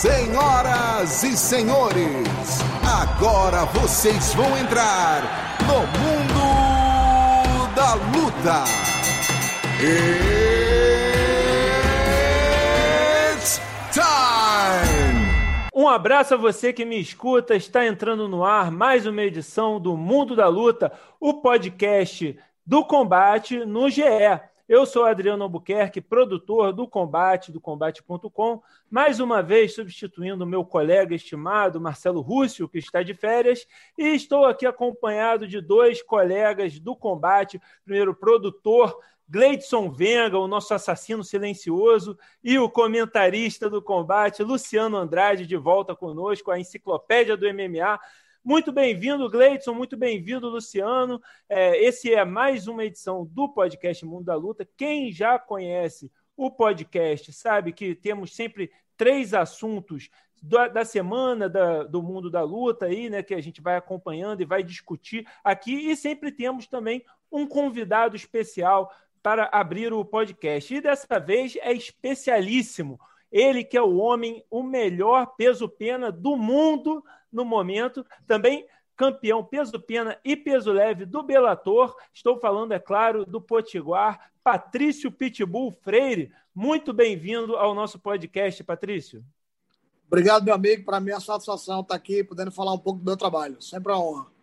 Senhoras e senhores, agora vocês vão entrar no mundo da luta. It's time! Um abraço a você que me escuta. Está entrando no ar mais uma edição do Mundo da Luta, o podcast do combate no GE. Eu sou Adriano Albuquerque, produtor do Combate, do Combate.com, mais uma vez substituindo meu colega estimado Marcelo Rússio, que está de férias, e estou aqui acompanhado de dois colegas do Combate. Primeiro, produtor Gleidson Venga, o nosso assassino silencioso, e o comentarista do combate, Luciano Andrade, de volta conosco, a enciclopédia do MMA. Muito bem-vindo, Gleidson, muito bem-vindo, Luciano. É, esse é mais uma edição do podcast Mundo da Luta. Quem já conhece o podcast sabe que temos sempre três assuntos da, semana da, do mundo da luta aí, né, que a gente vai acompanhando e vai discutir aqui, e sempre temos também um convidado especial para abrir o podcast. E dessa vez é especialíssimo. Ele que é o homem, o melhor peso-pena do mundo no momento, também campeão peso-pena e peso leve do Bellator. Estou falando, é claro, do Potiguar, Patrício Pitbull Freire. Muito bem-vindo ao nosso podcast, Patrício. Obrigado, meu amigo. Para mim é satisfação estar aqui, podendo falar um pouco do meu trabalho. Sempre uma honra.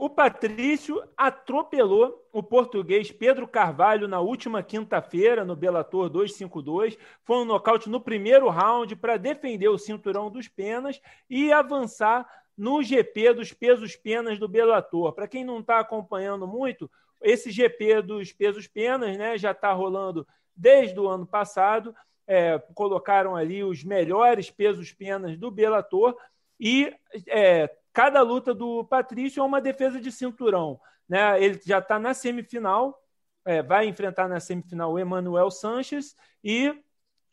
O Patrício atropelou o português Pedro Carvalho na última quinta-feira no Bellator 252. Foi um nocaute no primeiro round para defender o cinturão dos penas e avançar no GP dos pesos penas do Bellator. Para quem não está acompanhando muito, esse GP dos pesos penas né, já está rolando desde o ano passado. É, colocaram ali os melhores pesos penas do Bellator e é, cada luta do Patrício é uma defesa de cinturão. Né? Ele já está na semifinal, é, vai enfrentar na semifinal o Emanuel Sanches e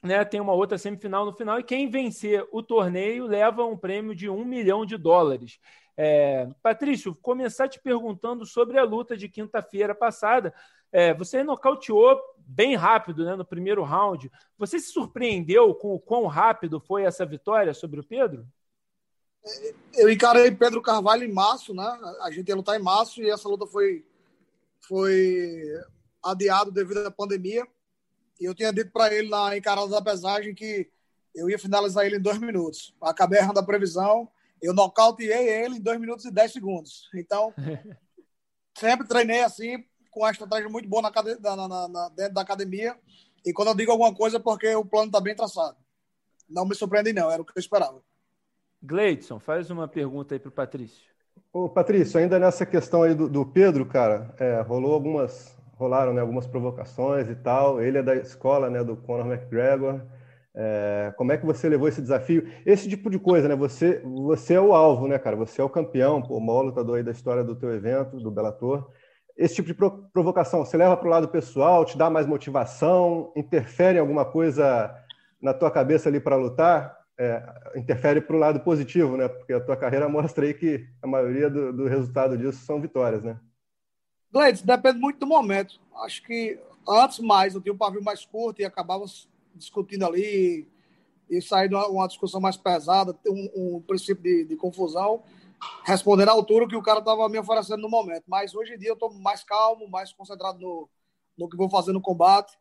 né, tem uma outra semifinal no final. E quem vencer o torneio leva um prêmio de um milhão de dólares. É, Patrício, começar te perguntando sobre a luta de quinta-feira passada. É, você nocauteou bem rápido né, no primeiro round. Você se surpreendeu com o quão rápido foi essa vitória sobre o Pedro? Eu encarei Pedro Carvalho em março, né? A gente ia lutar em março e essa luta foi, foi adiado devido à pandemia. E eu tinha dito para ele na encarada da pesagem que eu ia finalizar ele em dois minutos. Acabei errando a previsão, eu nocauteei ele em dois minutos e dez segundos. Então, sempre treinei assim, com uma estratégia muito boa na, na, na, dentro da academia. E quando eu digo alguma coisa é porque o plano está bem traçado. Não me surpreende, não, era o que eu esperava. Gleidson, faz uma pergunta aí para o Patrício. Ô, Patrício, ainda nessa questão aí do, do Pedro, cara, é, rolou algumas, rolaram né, algumas provocações e tal. Ele é da escola né, do Conor McGregor. É, como é que você levou esse desafio? Esse tipo de coisa, né? Você, você é o alvo, né, cara? Você é o campeão, pô, o maior lutador aí da história do teu evento, do Bellator. Esse tipo de provocação, você leva para o lado pessoal, te dá mais motivação, interfere em alguma coisa na tua cabeça ali para lutar? É, interfere para o lado positivo, né? Porque a tua carreira mostra aí que a maioria do, do resultado disso são vitórias, né? Gleides, depende muito do momento. Acho que antes mais eu tinha um pavio mais curto e acabava discutindo ali e uma, uma discussão mais pesada, um, um princípio de, de, confusão, respondendo à altura que o cara estava me oferecendo no momento. Mas hoje em dia eu estou mais calmo, mais concentrado no, no que vou fazer no combate.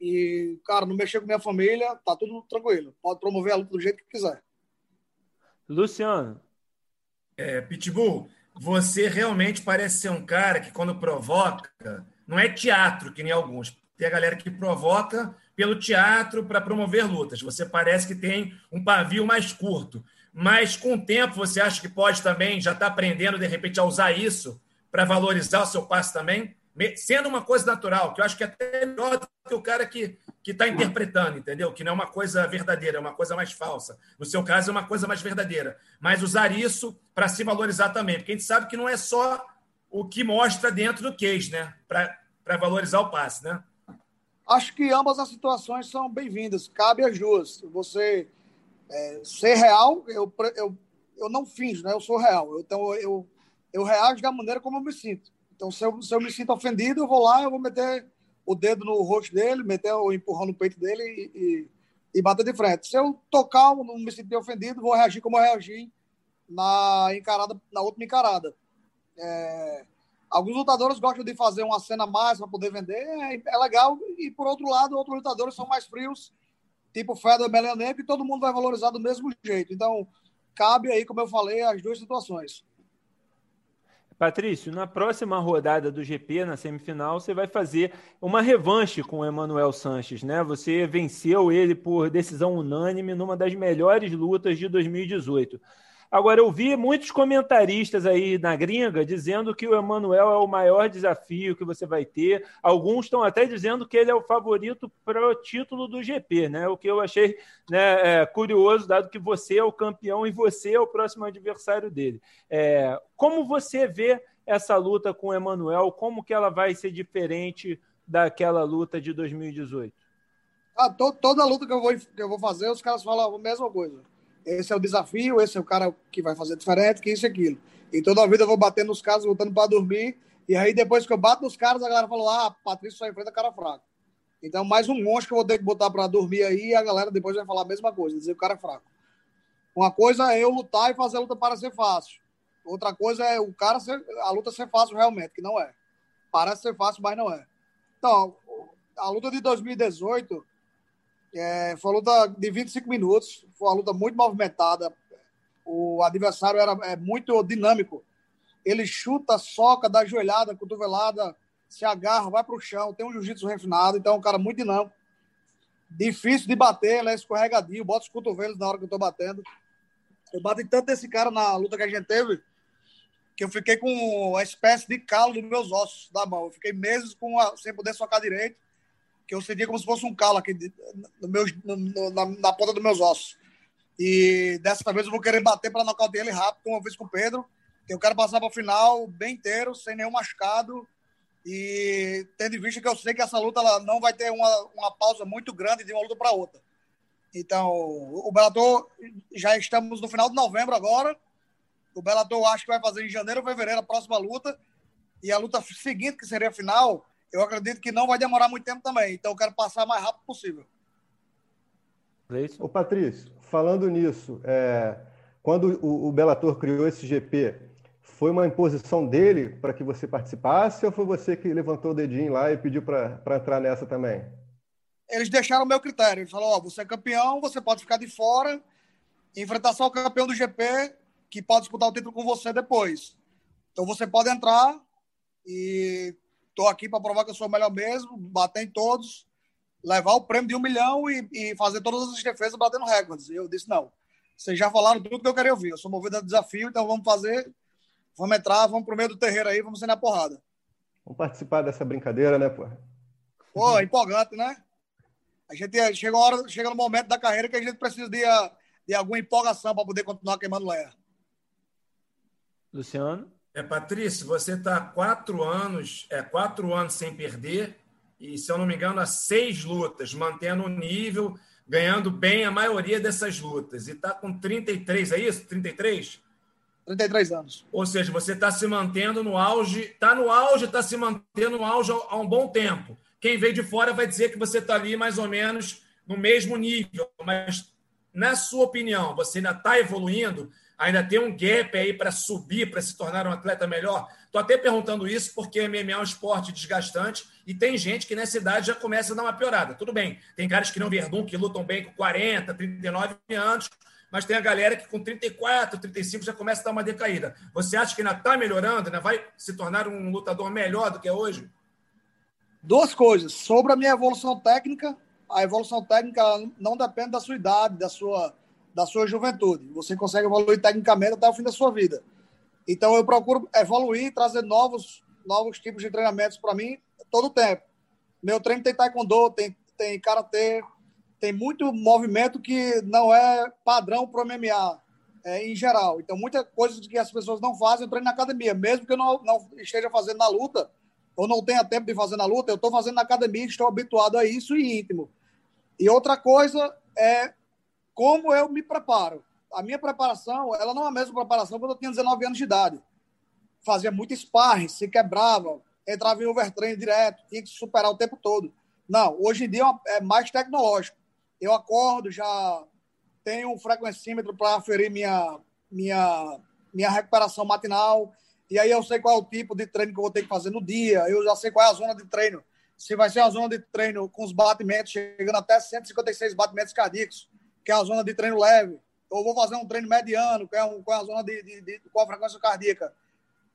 E, cara, não mexer com minha família, tá tudo tranquilo. Pode promover a luta do jeito que quiser. Luciano. É, Pitbull, você realmente parece ser um cara que, quando provoca, não é teatro, que nem alguns. Tem a galera que provoca pelo teatro para promover lutas. Você parece que tem um pavio mais curto. Mas com o tempo, você acha que pode também já estar tá aprendendo, de repente, a usar isso para valorizar o seu passe também? Sendo uma coisa natural, que eu acho que é até melhor do que o cara que está interpretando, entendeu? Que não é uma coisa verdadeira, é uma coisa mais falsa. No seu caso, é uma coisa mais verdadeira. Mas usar isso para se valorizar também, porque a gente sabe que não é só o que mostra dentro do case, né? Para valorizar o passe, né? Acho que ambas as situações são bem-vindas. Cabe as duas. Você é, ser real, eu, eu, eu não finjo, né? Eu sou real. Então, eu, eu reajo da maneira como eu me sinto. Então, se eu, se eu me sinto ofendido, eu vou lá, eu vou meter o dedo no rosto dele, meter o empurrão no peito dele e, e e bater de frente. Se eu tocar, não me sentir ofendido, vou reagir como eu reagi na encarada, na última encarada. É, alguns lutadores gostam de fazer uma cena mais para poder vender, é, é, legal. E por outro lado, outros lutadores são mais frios, tipo Fedor Emelianenko, e todo mundo vai valorizar do mesmo jeito. Então, cabe aí, como eu falei, as duas situações. Patrício, na próxima rodada do GP, na semifinal, você vai fazer uma revanche com o Emanuel Sanches, né? Você venceu ele por decisão unânime numa das melhores lutas de 2018. Agora, eu vi muitos comentaristas aí na gringa dizendo que o Emanuel é o maior desafio que você vai ter. Alguns estão até dizendo que ele é o favorito para o título do GP, né? O que eu achei né, é, curioso, dado que você é o campeão e você é o próximo adversário dele. É, como você vê essa luta com o Emanuel? Como que ela vai ser diferente daquela luta de 2018? Ah, to, toda luta que eu, vou, que eu vou fazer, os caras falam a mesma coisa esse é o desafio, esse é o cara que vai fazer diferente, que isso e aquilo. E toda a vida eu vou batendo nos caras, lutando para dormir. E aí, depois que eu bato nos caras, a galera falou: ah, Patrício só enfrenta cara fraco. Então, mais um monstro que eu vou ter que botar para dormir aí, e a galera depois vai falar a mesma coisa, dizer que o cara é fraco. Uma coisa é eu lutar e fazer a luta para ser fácil. Outra coisa é o cara ser, a luta ser fácil realmente, que não é. Parece ser fácil, mas não é. Então, a luta de 2018 é, foi uma luta de 25 minutos, foi uma luta muito movimentada. O adversário era é, muito dinâmico. Ele chuta, soca, dá joelhada, cotovelada, se agarra, vai para o chão, tem um jiu-jitsu refinado, então é um cara muito dinâmico. Difícil de bater, ele é escorregadio, bota os cotovelos na hora que eu estou batendo. Eu bati tanto esse cara na luta que a gente teve que eu fiquei com uma espécie de calo nos meus ossos da mão. Eu fiquei meses com a, sem poder socar direito que eu sentia como se fosse um calo aqui no meu, no, na, na, ponta dos meus ossos. E dessa vez eu vou querer bater para nocautear ele rápido, como eu fiz com o Pedro. Eu quero passar para o final bem inteiro, sem nenhum machucado. E tendo em vista que eu sei que essa luta ela não vai ter uma, uma pausa muito grande de uma luta para outra. Então, o Bellator, já estamos no final de novembro agora. O Bellator acho que vai fazer em janeiro ou fevereiro a próxima luta. E a luta seguinte, que seria a final, eu acredito que não vai demorar muito tempo também. Então, eu quero passar o mais rápido possível. Ô, Patrício, falando nisso, é, quando o, o Bellator criou esse GP, foi uma imposição dele para que você participasse ou foi você que levantou o dedinho lá e pediu para entrar nessa também? Eles deixaram o meu critério. Eles falaram: Ó, você é campeão, você pode ficar de fora, enfrentar só o campeão do GP, que pode disputar o título com você depois. Então você pode entrar e Estou aqui para provar que eu sou o melhor mesmo, bater em todos, levar o prêmio de um milhão e, e fazer todas as defesas batendo recordes. E eu disse: não, vocês já falaram tudo que eu queria ouvir. Eu sou movido a desafio, então vamos fazer, vamos entrar, vamos pro meio do terreiro aí, vamos ser na porrada. Vamos participar dessa brincadeira, né, pô? Pô, é empolgante, né? A gente chega, uma hora, chega no momento da carreira que a gente precisa de, de alguma empolgação para poder continuar queimando lenha. Luciano? É, Patrício, você está quatro anos, é, quatro anos sem perder, e, se eu não me engano, há seis lutas, mantendo o nível, ganhando bem a maioria dessas lutas. E está com 33, é isso? 33? 33 anos. Ou seja, você está se mantendo no auge, está no auge, está se mantendo no auge há um bom tempo. Quem veio de fora vai dizer que você está ali mais ou menos no mesmo nível, mas na sua opinião, você ainda está evoluindo? Ainda tem um gap aí para subir, para se tornar um atleta melhor? Estou até perguntando isso porque MMA é um esporte desgastante e tem gente que nessa idade já começa a dar uma piorada. Tudo bem, tem caras que não Verdun que lutam bem com 40, 39 anos, mas tem a galera que com 34, 35 já começa a dar uma decaída. Você acha que ainda está melhorando, ainda vai se tornar um lutador melhor do que é hoje? Duas coisas. Sobre a minha evolução técnica, a evolução técnica não depende da sua idade, da sua da sua juventude. Você consegue evoluir tecnicamente até o fim da sua vida. Então eu procuro evoluir, trazer novos, novos tipos de treinamentos para mim todo o tempo. Meu treino tem taekwondo, tem, tem karatê, tem muito movimento que não é padrão para o MMA é, em geral. Então, muitas coisas que as pessoas não fazem, eu treino na academia. Mesmo que eu não, não esteja fazendo na luta, ou não tenha tempo de fazer na luta, eu estou fazendo na academia, estou habituado a isso e íntimo. E outra coisa é como eu me preparo. A minha preparação, ela não é a mesma preparação quando eu tinha 19 anos de idade. Fazia muito sparring, se quebrava, entrava em overtrain direto, tinha que superar o tempo todo. Não, hoje em dia é, mais tecnológico. Eu acordo, já tenho um frequencímetro para aferir minha, minha, minha recuperação matinal. E aí eu sei qual é o tipo de treino que eu vou ter que fazer no dia. Eu já sei qual é a zona de treino. Se vai ser a zona de treino com os batimentos chegando até 156 batimentos cardíacos, que é a zona de treino leve. Ou vou fazer um treino mediano, que é, um, é a zona de, de, de qual a frequência cardíaca.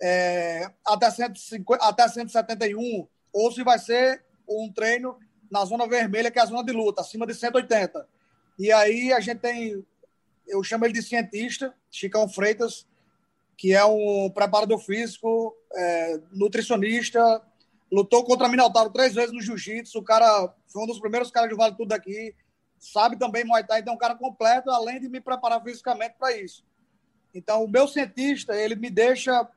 É, até, 150, até 171. Ou se vai ser um treino na zona vermelha, que é a zona de luta, acima de 180. E aí a gente tem, eu chamo ele de cientista, Chicão Freitas, que é um preparador físico, é, nutricionista, lutou contra Minotauro três vezes no jiu-jitsu, o cara foi um dos primeiros caras de Vale Tudo daqui, sabe também Muay Thai, então é um cara completo, além de me preparar fisicamente para isso. Então, o meu cientista, ele me deixa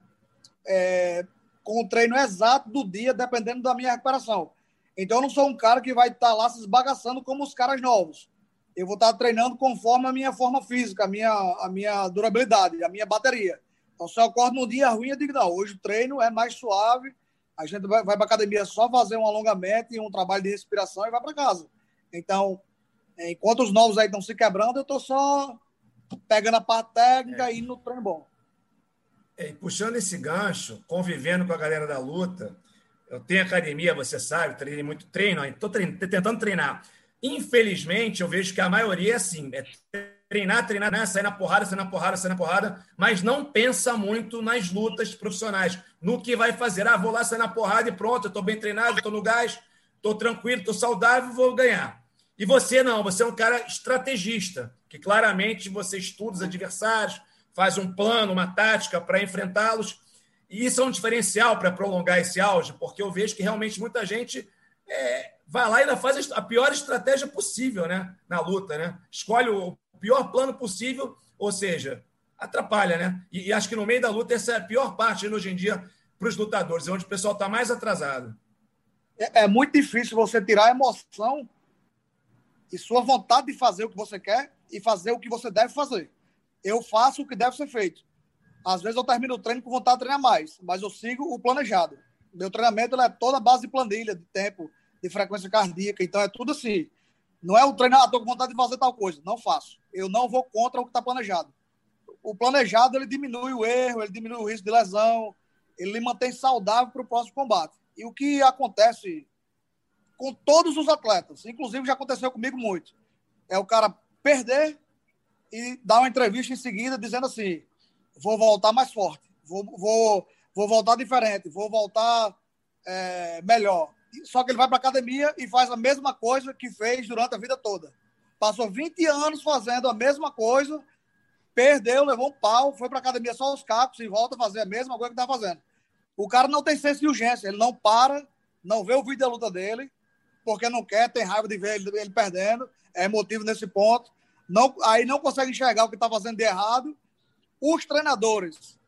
é, com o treino exato do dia, dependendo da minha recuperação. Então, eu não sou um cara que vai estar tá lá se esbagaçando como os caras novos. Eu vou estar tá treinando conforme a minha forma física, a minha, a minha durabilidade, a minha bateria. Então, se eu acordo num dia ruim, eu digo, não, hoje o treino é mais suave, a gente vai, vai para academia só fazer um alongamento e um trabalho de respiração e vai para casa. Então, enquanto os novos aí estão se quebrando, eu estou só pegando a parte técnica é. e no treino bom. É, puxando esse gancho, convivendo com a galera da luta, eu tenho academia, você sabe, treinei muito treino, estou tentando treinar. Infelizmente, eu vejo que a maioria é assim: é treinar, treinar, né? sair na porrada, sair na porrada, sair na porrada, mas não pensa muito nas lutas profissionais, no que vai fazer. Ah, vou lá sair na porrada e pronto, eu estou bem treinado, estou no gás, estou tranquilo, estou saudável, vou ganhar. E você não, você é um cara estrategista, que claramente você estuda os adversários, faz um plano, uma tática para enfrentá-los. E isso é um diferencial para prolongar esse auge, porque eu vejo que realmente muita gente é, vai lá e ainda faz a pior estratégia possível né, na luta. Né? Escolhe o pior plano possível, ou seja, atrapalha. Né? E, e acho que no meio da luta essa é a pior parte hoje em dia para os lutadores, é onde o pessoal está mais atrasado. É, é muito difícil você tirar a emoção e sua vontade de fazer o que você quer e fazer o que você deve fazer. Eu faço o que deve ser feito. Às vezes eu termino o treino com vontade de treinar mais, mas eu sigo o planejado. Meu treinamento é toda base de planilha, de tempo, de frequência cardíaca. Então é tudo assim. Não é o treinador ah, com vontade de fazer tal coisa. Não faço. Eu não vou contra o que está planejado. O planejado ele diminui o erro, ele diminui o risco de lesão, ele mantém saudável para o próximo combate. E o que acontece com todos os atletas, inclusive já aconteceu comigo muito, é o cara perder e dar uma entrevista em seguida dizendo assim: vou voltar mais forte, vou, vou, vou voltar diferente, vou voltar é, melhor. Só que ele vai para academia e faz a mesma coisa que fez durante a vida toda. Passou 20 anos fazendo a mesma coisa, perdeu, levou um pau, foi para academia só os cacos e volta a fazer a mesma coisa que está fazendo. O cara não tem senso de urgência, ele não para, não vê o vídeo da luta dele, porque não quer, tem raiva de ver ele, ele perdendo, é motivo nesse ponto. Não, aí não consegue enxergar o que está fazendo de errado. Os treinadores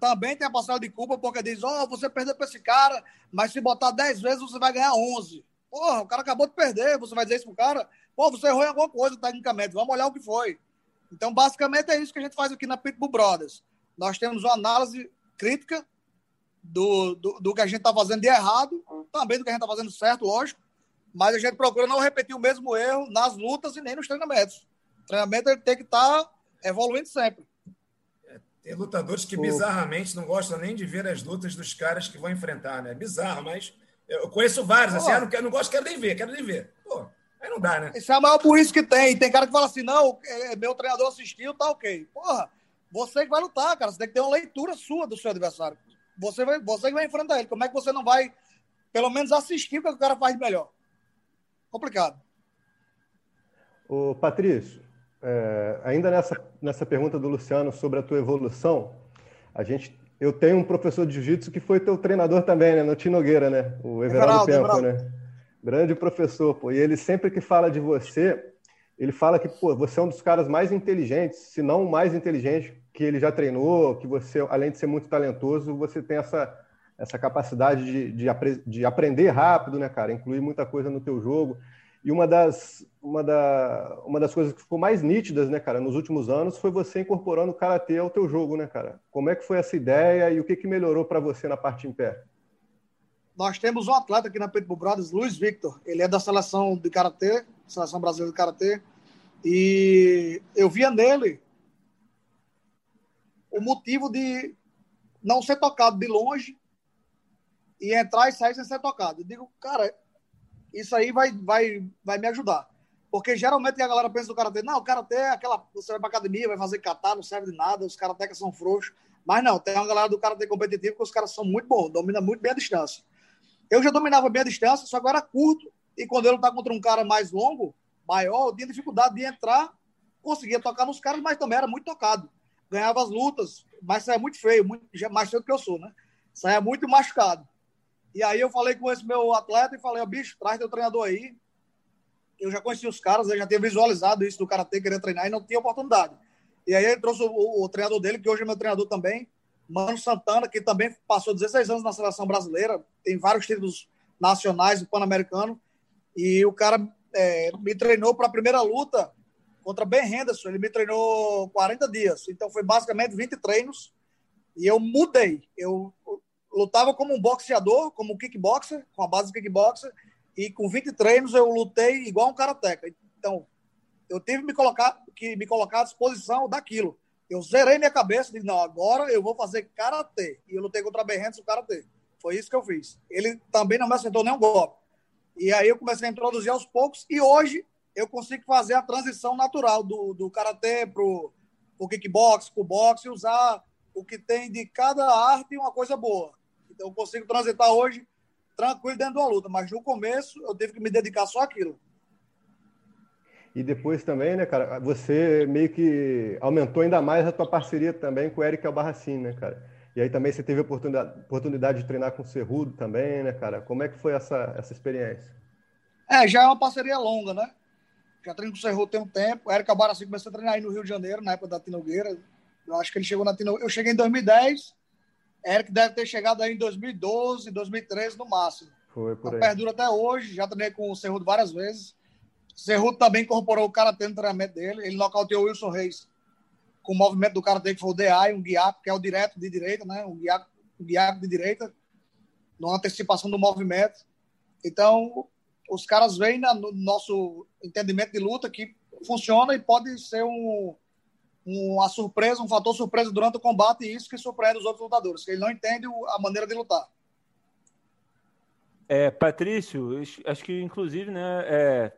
também têm a parcela de culpa, porque diz: Ó, oh, você perdeu para esse cara, mas se botar 10 vezes você vai ganhar 11. Porra, o cara acabou de perder, você vai dizer isso pro cara? Pô, você errou em alguma coisa tecnicamente, vamos olhar o que foi. Então, basicamente, é isso que a gente faz aqui na Pitbull Brothers. Nós temos uma análise crítica do, do, do que a gente está fazendo de errado, também do que a gente está fazendo certo, lógico, mas a gente procura não repetir o mesmo erro nas lutas e nem nos treinamentos. O treinamento ele tem que estar tá evoluindo sempre. É, tem lutadores que bizarramente não gostam nem de ver as lutas dos caras que vão enfrentar, né? Bizarro, mas eu conheço vários, assim, ah, não, quero, não gosto, quero nem ver, quero nem ver. Pô, aí não dá, né? Esse é a maior por isso que tem. Tem cara que fala assim, não, é, meu treinador assistiu, tá ok. Porra, você que vai lutar, cara, você tem que ter uma leitura sua do seu adversário. Você, vai, você que vai enfrentar ele. Como é que você não vai, pelo menos, assistir o que o cara faz de melhor? Complicado. O Patrício, é, ainda nessa, nessa pergunta do Luciano sobre a tua evolução, a gente, eu tenho um professor de jiu-jitsu que foi teu treinador também, né, no Tinogueira, né, o Everaldo, Everaldo. né, grande professor, pô, e ele sempre que fala de você, ele fala que, pô, você é um dos caras mais inteligentes, se não o mais inteligente que ele já treinou, que você, além de ser muito talentoso, você tem essa essa capacidade de, de, de, aprender rápido, né, cara? Incluir muita coisa no teu jogo. E uma das, uma, da, uma das coisas que ficou mais nítidas, né, cara, nos últimos anos foi você incorporando o karatê ao teu jogo, né, cara? Como é que foi essa ideia e o que, que melhorou para você na parte em pé? nós temos um atleta aqui na Pitbull Brothers, Luiz Victor. Ele é da seleção de karatê, seleção brasileira de karatê. E eu via nele o motivo de não ser tocado de longe e entrar e sair sem ser tocado. Eu digo, cara, isso aí vai, vai, vai me ajudar. Porque geralmente a galera pensa do karatê, não, o karatê é aquela. Você vai pra academia, vai fazer catar, não serve de nada, os karatecas são frouxos. Mas não, tem uma galera do karatê competitivo que os caras são muito bons, dominam muito bem a distância. Eu já dominava bem a distância, só que agora curto. E quando eu tá contra um cara mais longo, maior, eu tinha dificuldade de entrar, conseguia tocar nos caras, mas também era muito tocado. Ganhava as lutas, mas saia muito feio, muito, mais feio do que eu sou, né? Saia muito machucado. E aí eu falei com esse meu atleta e falei, ó, bicho, traz teu treinador aí, eu já conhecia os caras, eu já tinha visualizado isso do Karatê, querer treinar e não tinha oportunidade. E aí ele trouxe o, o, treinador dele, que hoje é meu treinador também, Mano Santana, que também passou 16 anos na seleção brasileira, tem vários títulos nacionais do Pan-Americano, e o cara é, me treinou para a primeira luta contra Ben Henderson, ele me treinou 40 dias, então foi basicamente 20 treinos, e eu mudei, eu lutava como um boxeador, como um kickboxer, com a base de kickboxer, e com 20 treinos eu lutei igual um karateca. Então, eu tive que me colocar, que me colocar à disposição daquilo. Eu zerei minha cabeça e disse, não, agora eu vou fazer karatê. E eu lutei contra a Berrentes no karatê. Foi isso que eu fiz. Ele também não me acertou nenhum golpe. E aí eu comecei a introduzir aos poucos e hoje eu consigo fazer a transição natural do, do karatê pro, pro kickbox, pro boxe e usar o que tem de cada arte uma coisa boa. Então eu consigo transitar hoje tranquilo dentro da luta, mas no começo eu tive que me dedicar só àquilo. E depois também, né, cara, você meio que aumentou ainda mais a tua parceria também com o Eric Albarracin, né, cara? E aí também você teve a oportunidade, oportunidade de treinar com o Cerrudo também, né, cara? Como é que foi essa, essa experiência? É, já é uma parceria longa, né? Já treino com o Cerrudo tem um tempo. O Eric Albarracin começou a treinar aí no Rio de Janeiro, na época da Tinogueira. Eu acho que ele chegou na Tinogueira. Eu cheguei em 2010, Eric deve ter chegado aí em 2012, 2013 no máximo. Foi por aí. Perdura até hoje, já treinei com o Cerrudo várias vezes. Cerrudo também incorporou o karatê no treinamento dele. Ele nocauteou o Wilson Reis com o movimento do karatê que foi o DI, um guiaco, que é o direto de direita, né? Um guiaco, um guiaco de direita, numa antecipação do movimento. Então, os caras veem no nosso entendimento de luta que funciona e pode ser um, uma surpresa, um fator surpresa durante o combate, e isso que surpreende os outros lutadores, que ele não entende a maneira de lutar. É, Patrício, acho que inclusive, né, é,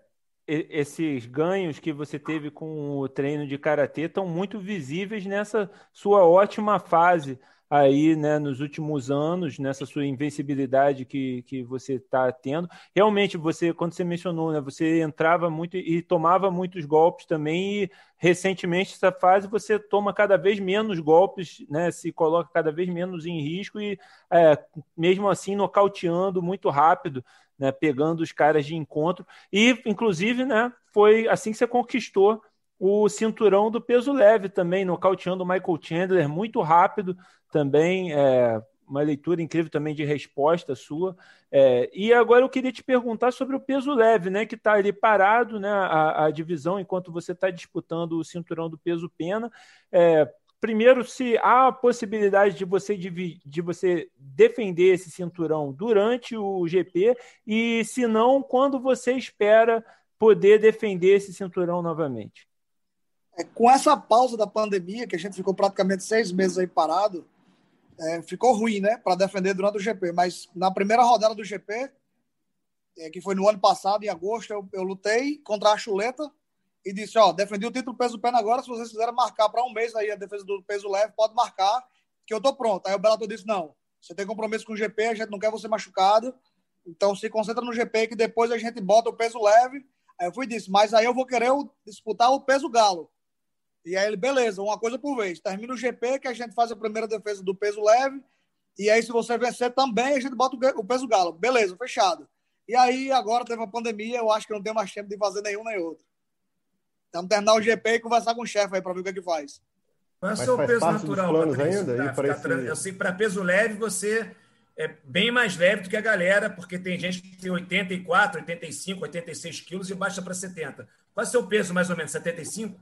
esses ganhos que você teve com o treino de karatê estão muito visíveis nessa sua ótima fase aí, né, nos últimos anos, nessa sua invencibilidade que, que você está tendo. Realmente, você, quando você mencionou, né, você entrava muito e tomava muitos golpes também, e recentemente, essa fase, você toma cada vez menos golpes, né, se coloca cada vez menos em risco e, é, mesmo assim, nocauteando muito rápido. Né, pegando os caras de encontro e, inclusive, né, foi assim que você conquistou o cinturão do peso leve também, nocauteando o Michael Chandler muito rápido também. É, uma leitura incrível também de resposta sua. É, e agora eu queria te perguntar sobre o peso leve, né? Que está ali parado, né? A, a divisão enquanto você está disputando o cinturão do peso pena. É, primeiro, se há a possibilidade de você, de, de você defender esse cinturão durante o GP, e se não, quando você espera poder defender esse cinturão novamente? É, com essa pausa da pandemia, que a gente ficou praticamente seis meses aí parado, é, ficou ruim, né, para defender durante o GP. Mas na primeira rodada do GP, é, que foi no ano passado, em agosto, eu, eu lutei contra a Chuleta e disse: Ó, defendi o título peso pena agora. Se vocês quiserem marcar para um mês aí a defesa do peso leve, pode marcar, que eu tô pronto. Aí o Bellator disse: Não, você tem compromisso com o GP, a gente não quer você machucado. Então se concentra no GP, que depois a gente bota o peso leve. Aí eu fui disse: Mas aí eu vou querer disputar o peso galo. E aí ele, beleza, uma coisa por vez. Termina o GP, que a gente faz a primeira defesa do peso leve. E aí, se você vencer também, a gente bota o peso galo. Beleza, fechado. E aí, agora teve a pandemia, eu acho que não tem mais tempo de fazer nenhum nem outro. Então, terminar o GP e conversar com o chefe aí para ver o que é que faz. Qual é o seu peso natural, Patrício? Ainda, pra, esse... Eu sei que para peso leve você é bem mais leve do que a galera, porque tem gente que tem 84, 85, 86 quilos e baixa para 70. Qual é o seu peso, mais ou menos? 75?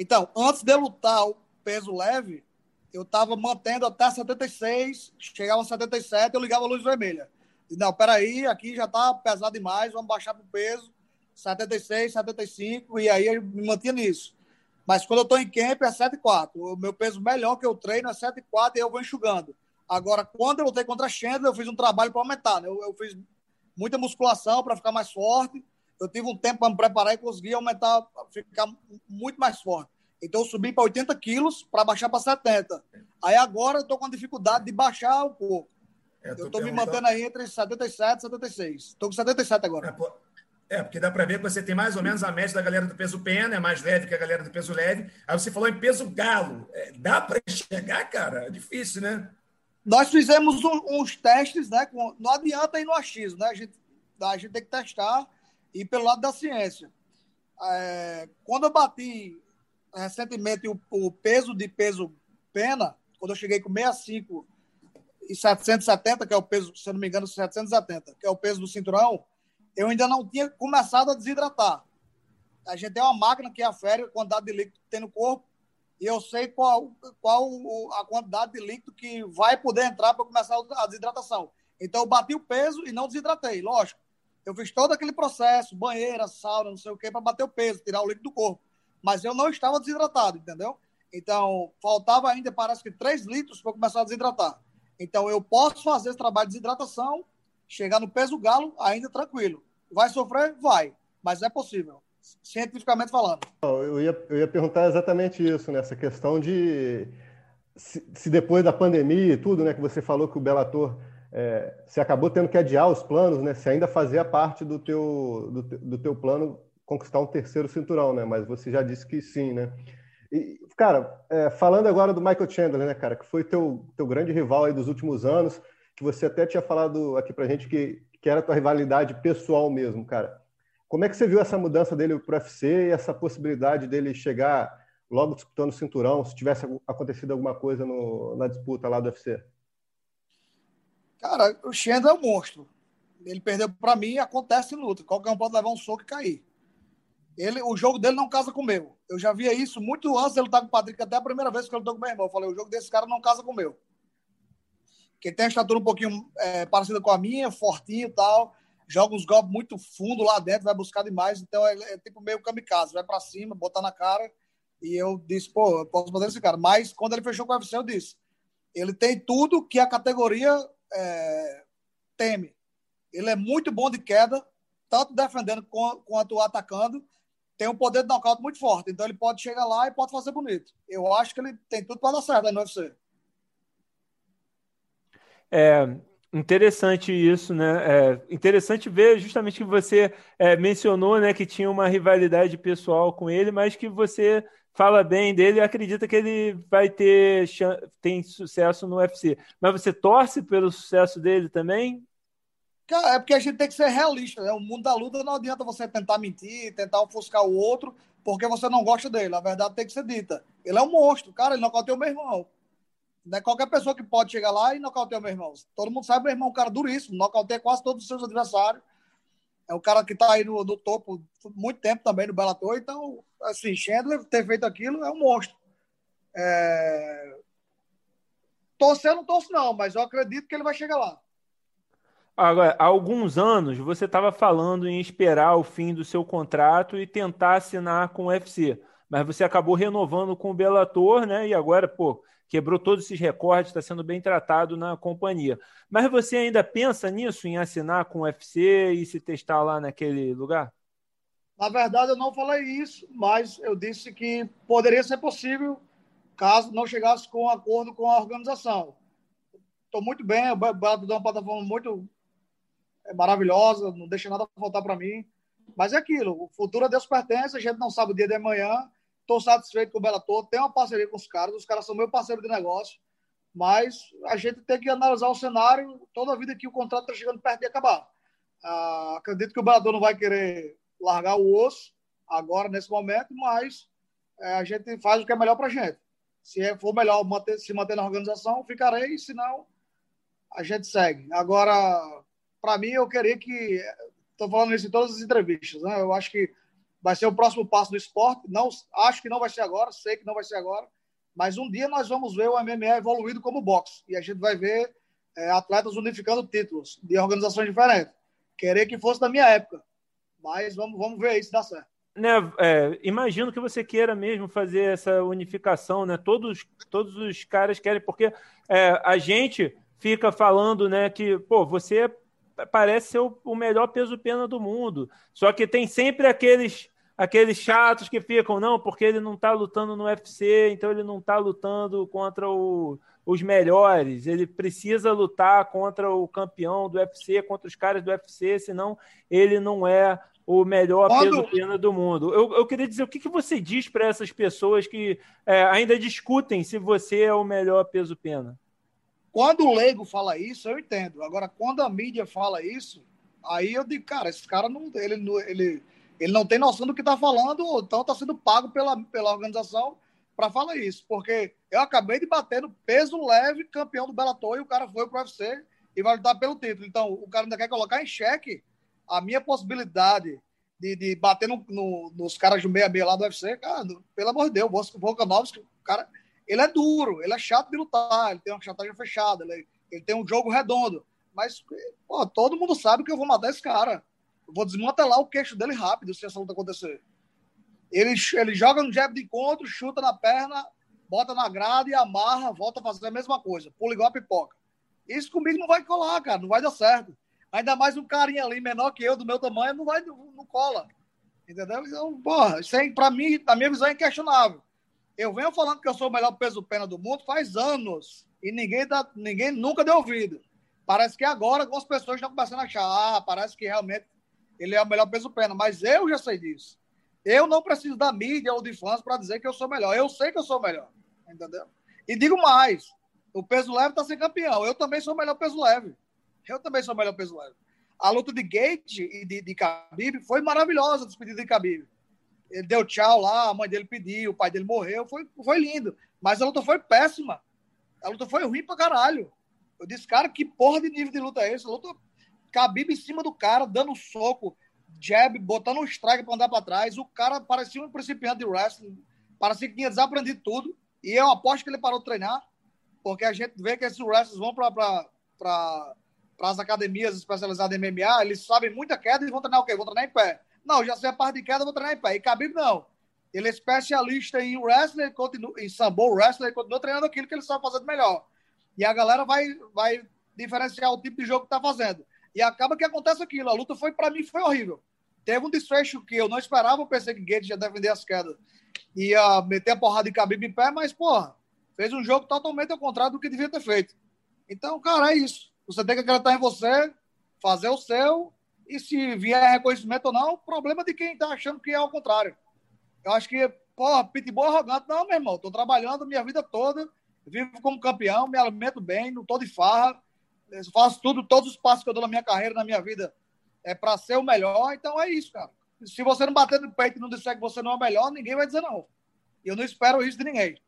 Então, antes de lutar o peso leve, eu estava mantendo até 76, chegava a 77, eu ligava a luz vermelha. Não, peraí, aqui já tá pesado demais, vamos baixar pro peso, 76, 75, e aí eu me mantinha nisso. Mas quando eu estou em camp é 7,4. O meu peso melhor que eu treino é 7,4 e eu vou enxugando. Agora, quando eu lutei contra a Chandler, eu fiz um trabalho para aumentar. Né? Eu, eu, fiz muita musculação para ficar mais forte. Eu tive um tempo para me preparar e consegui aumentar, ficar muito mais forte. Então, eu subi para 80 quilos para baixar para 70. Aí agora eu estou com dificuldade de baixar um pouco. É, eu estou me mantendo aí entre 77 e 76. Estou com 77 agora. É, pô... É, porque dá para ver que você tem mais ou menos a média da galera do peso pena, é mais leve que a galera do peso leve. Aí você falou em peso galo. É, dá para chegar, cara? É difícil, né? Nós fizemos um, uns testes, né? Com, não adianta ir no achismo, né? A gente, a gente tem que testar e pelo lado da ciência. É, quando eu bati recentemente o, o, peso de peso pena, quando eu cheguei com 65 e 770, que é o peso, se eu não me engano, 770, que é o peso do cinturão, eu ainda não tinha começado a desidratar. A gente tem uma máquina que afere a quantidade de líquido que tem no corpo e eu sei qual, qual a quantidade de líquido que vai poder entrar para começar a desidratação. Então, eu bati o peso e não desidratei, lógico. Eu fiz todo aquele processo, banheira, sauna, não sei o quê, para bater o peso, tirar o líquido do corpo. Mas eu não estava desidratado, entendeu? Então, faltava ainda, parece que 3 litros para começar a desidratar. Então, eu posso fazer esse trabalho de desidratação chegar no peso galo ainda tranquilo. Vai sofrer? Vai, mas é possível, cientificamente falando. Eu ia, eu ia perguntar exatamente isso, nessa né? questão de se, se, depois da pandemia e tudo, né, que você falou que o Bellator é, você acabou tendo que adiar os planos, né? Se ainda fazia parte do teu, do, do teu plano conquistar um terceiro cinturão, né? Mas você já disse que sim, né? E, cara, é, falando agora do Michael Chandler, né, cara, que foi teu, teu grande rival aí dos últimos anos, que você até tinha falado aqui pra gente que, que era tua rivalidade pessoal mesmo, cara. Como é que você viu essa mudança dele para o UFC e essa possibilidade dele chegar logo disputando o cinturão, se tivesse acontecido alguma coisa no, na disputa lá do UFC? Cara, o Chandler é um monstro. Ele perdeu para mim acontece luta. Qualquer um pode levar um soco e cair. Ele, o jogo dele não casa com o meu. Eu já via isso muito antes ele estar com o Patrick, até a primeira vez que ele lutou com meu irmão. Eu falei, o jogo desse cara não casa com o meu que tem a estatura um pouquinho é, parecida com a minha, fortinho e tal, joga uns golpes muito fundo lá dentro, vai buscar demais, então é, é tipo meio kamikaze, vai para cima, botar na cara, e eu disse, pô, eu posso bater esse cara. Mas quando ele fechou com o UFC, eu disse, ele tem tudo que a categoria é, teme. Ele é muito bom de queda, tanto defendendo quanto atacando, tem um poder de nocaute muito forte, então ele pode chegar lá e pode fazer bonito. Eu acho que ele tem tudo para dar certo aí no UFC. É interessante isso, né? É interessante ver justamente que você é, mencionou, né, que tinha uma rivalidade pessoal com ele, mas que você fala bem dele e acredita que ele vai ter tem sucesso no UFC. Mas você torce pelo sucesso dele também? É porque a gente tem que ser realista, né? O mundo da luta não adianta você tentar mentir, tentar ofuscar o outro, porque você não gosta dele. A verdade tem que ser dita. Ele é um monstro, cara, ele nocauteou meu irmão. É qualquer pessoa que pode chegar lá e nocautear meu irmão. Todo mundo sabe, meu irmão é um cara duríssimo, nocauteia quase todos os seus adversários. É um cara que está aí no, no, topo muito tempo também no Bellator. Então, assim, Chandler ter feito aquilo é um monstro. É... Torcer não torço não, mas eu acredito que ele vai chegar lá. Agora, há alguns anos você estava falando em esperar o fim do seu contrato e tentar assinar com o UFC, mas você acabou renovando com o Bellator, né? E agora, pô, quebrou todos esses recordes, está sendo bem tratado na companhia. Mas você ainda pensa nisso, em assinar com o UFC e se testar lá naquele lugar? Na verdade, eu não falei isso, mas eu disse que poderia ser possível caso não chegasse com um acordo com a organização. Estou muito bem, o Beto é uma plataforma muito é maravilhosa, não deixa nada faltar para mim. Mas é aquilo, o futuro a Deus pertence, a gente não sabe o dia de amanhã, Estou satisfeito com o Bellator, tenho uma parceria com os caras, os caras são meu parceiro de negócio, mas a gente tem que analisar o cenário toda a vida que o contrato está chegando perto de acabar. Ah, acredito que o Bellator não vai querer largar o osso agora, nesse momento, mas é, a gente faz o que é melhor para a gente. Se for melhor manter, se manter na organização, ficarei, se não, a gente segue. Agora, para mim, eu queria que. Estou falando isso em todas as entrevistas, né? Eu acho que vai ser o próximo passo do esporte. Não, acho que não vai ser agora, sei que não vai ser agora, mas um dia nós vamos ver o MMA evoluído como boxe e a gente vai ver é, atletas unificando títulos de organizações diferentes. Querer que fosse da minha época. Mas vamos, vamos ver aí se dá certo. Né, é, imagino que você queira mesmo fazer essa unificação, né? Todos, todos os caras querem, porque é, a gente fica falando, né, que pô, você parece ser o, o melhor peso-pena do mundo. Só que tem sempre aqueles aqueles chatos que ficam, não, porque ele não está lutando no UFC, então ele não está lutando contra o, os melhores, ele precisa lutar contra o campeão do UFC, contra os caras do UFC, senão ele não é o melhor Quando... peso-pena do mundo. Eu, eu, queria dizer, o que, que você diz para essas pessoas que é, ainda discutem se você é o melhor peso-pena? Quando o leigo fala isso, eu entendo. Agora, quando a mídia fala isso, aí eu digo, cara, esse cara não, ele, ele, ele não tem noção do que está falando, ou então está sendo pago pela, pela organização para falar isso. Porque eu acabei de bater no peso leve, campeão do Bellator, e o cara foi para o UFC e vai lutar pelo título. Então, o cara ainda quer colocar em xeque a minha possibilidade de, de bater no, no, nos caras do meia-meia lá do UFC, cara, pelo amor de Deus, o Volkanovski, o cara ele é duro, ele é chato de lutar, ele tem uma chantagem fechada, ele, ele tem um jogo redondo. Mas, pô, todo mundo sabe que eu vou matar esse cara. Eu vou desmantelar o queixo dele rápido se essa luta acontecer. Ele, ele joga no jab de encontro, chuta na perna, bota na grade e amarra, volta a fazer a mesma coisa. Pula igual a pipoca. Isso comigo não vai colar, cara. Não vai dar certo. Ainda mais um carinha ali menor que eu, do meu tamanho, não vai, não cola. Entendeu? Então, porra, isso aí, pra mim, na minha visão, é inquestionável. Eu venho falando que eu sou o melhor peso-pena do mundo faz anos e ninguém, dá, ninguém nunca deu ouvido. Parece que agora algumas pessoas estão começando a achar, ah, parece que realmente ele é o melhor peso-pena, mas eu já sei disso. Eu não preciso da mídia ou de fãs para dizer que eu sou melhor. Eu sei que eu sou melhor, entendeu? E digo mais, o peso leve está sem campeão. Eu também sou o melhor peso leve. Eu também sou o melhor peso leve. A luta de Gate e de, de Khabib foi maravilhosa, a despedida de Khabib ele deu tchau lá, a mãe dele pediu, o pai dele morreu, foi, foi lindo. Mas a luta foi péssima. A luta foi ruim pra caralho. Eu disse, cara, que porra de nível de luta é esse? A luta Khabib em cima do cara, dando soco, jab, botando um strike pra andar pra trás. O cara parecia um principiante de wrestling, parecia que tinha desaprendido tudo. E eu aposto que ele parou de treinar, porque a gente vê que esses wrestlers vão pra, pra, pra, as academias especializadas em MMA, eles sabem muita queda e vão treinar o quê? Vão treinar em pé. Não, já sei a parte de queda, vou treinar em pé. E Khabib não. Ele é especialista em wrestling, continua, em sambo wrestling, continua treinando aquilo que ele sabe fazer melhor. E a galera vai, vai diferenciar o tipo de jogo que tá fazendo. E acaba que acontece aquilo. A luta foi, para mim, foi horrível. Teve um desfecho que eu não esperava, eu pensei que Gates ia defender as quedas. Ia meter a porrada de Khabib em pé, mas, porra, fez um jogo totalmente ao contrário do que devia ter feito. Então, cara, é isso. Você tem que acreditar em você, fazer o seu e se vier reconhecimento ou não, problema de quem está achando que é ao contrário. Eu acho que, porra, pitbull arrogante. Não, meu irmão, estou trabalhando minha vida toda, vivo como campeão, me alimento bem, não estou de farra, faço tudo, todos os passos que eu dou na minha carreira, na minha vida, é para ser o melhor. Então é isso, cara. Se você não bater no peito e não disser que você não é o melhor, ninguém vai dizer não. Eu não espero isso de ninguém.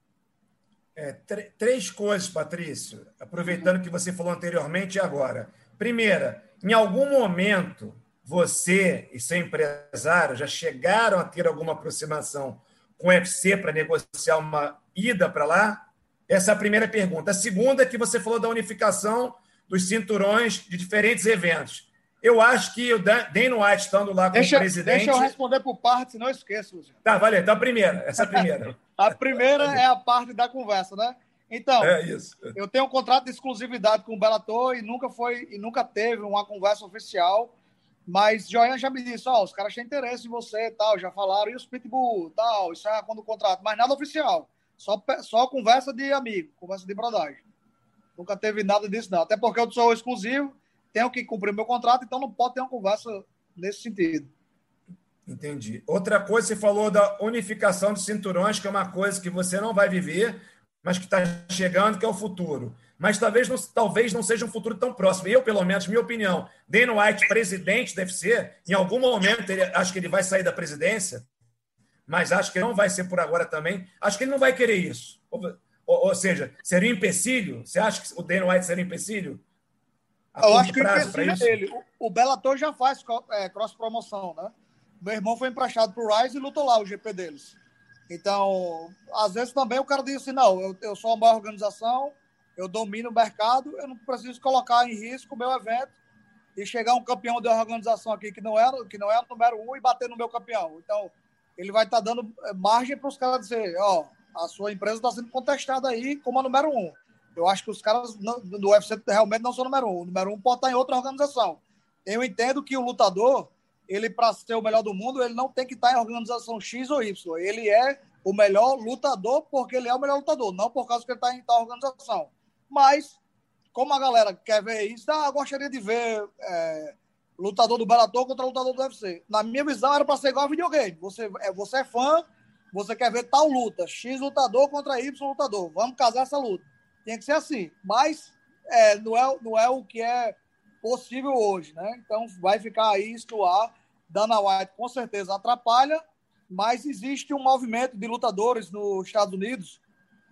É, três coisas, Patrício, aproveitando que você falou anteriormente e agora. Primeira, em algum momento, você e seu empresário já chegaram a ter alguma aproximação com o UFC para negociar uma ida para lá? Essa é a primeira pergunta. A segunda é que você falou da unificação dos cinturões de diferentes eventos. Eu acho que o Dana White estando lá como deixa, presidente. Deixa eu responder por parte, senão eu esqueço, Luciano. Tá, valeu. Então a primeira, essa é a primeira. a primeira é a parte da conversa, né? Então, é eu tenho um contrato de exclusividade com o Bellator e nunca foi e nunca teve uma conversa oficial. Mas Joian já me disse, ó, oh, os caras têm interesse em você e tal, já falaram, e os Pitbull tal, isso é quando o contrato, mas nada oficial. Só, só conversa de amigo, conversa de brodagem. Nunca teve nada disso, não. Até porque eu sou exclusivo, tenho que cumprir meu contrato, então não pode ter uma conversa nesse sentido. Entendi. Outra coisa, você falou da unificação de cinturões, que é uma coisa que você não vai viver, mas que está chegando, que é o futuro. Mas talvez não, talvez não seja um futuro tão próximo. Eu, pelo menos, minha opinião, Dana White, presidente deve ser, em algum momento, ele, acho que ele vai sair da presidência, mas acho que não vai ser por agora também. Acho que ele não vai querer isso. Ou, ou, ou seja, seria um empecilho? Você acha que o Dana White seria um empecilho? Eu acho que o empecilho é dele. O, o Bellator já faz é, cross-promoção, né? Meu irmão foi emprestado para o Rise e lutou lá o GP deles. Então, às vezes também o cara diz assim: não, eu, eu sou uma organização, eu domino o mercado, eu não preciso colocar em risco o meu evento e chegar um campeão de organização aqui que não é, que não é o número um e bater no meu campeão. Então, ele vai estar tá dando eh, margem para os caras dizer, ó, a sua empresa está sendo contestada aí como a número um. Eu acho que os caras do UFC realmente não são número um. O número um pode estar em outra organização. Eu entendo que o lutador, ele para ser o melhor do mundo, ele não tem que estar em organização X ou Y. Ele é o melhor lutador porque ele é o melhor lutador, não por causa que ele está em tal organização. Mas, como a galera quer ver isso, ah, gostaria de ver é, lutador do Bellator contra lutador do UFC. Na minha visão, era para ser igual a videogame. Você é, você é fã, você quer ver tal luta, X lutador contra Y lutador. Vamos casar essa luta. Tem que ser assim. Mas é, não, é, não é o que é possível hoje, né? Então vai ficar aí isso ar. Dana White com certeza atrapalha, mas existe um movimento de lutadores nos Estados Unidos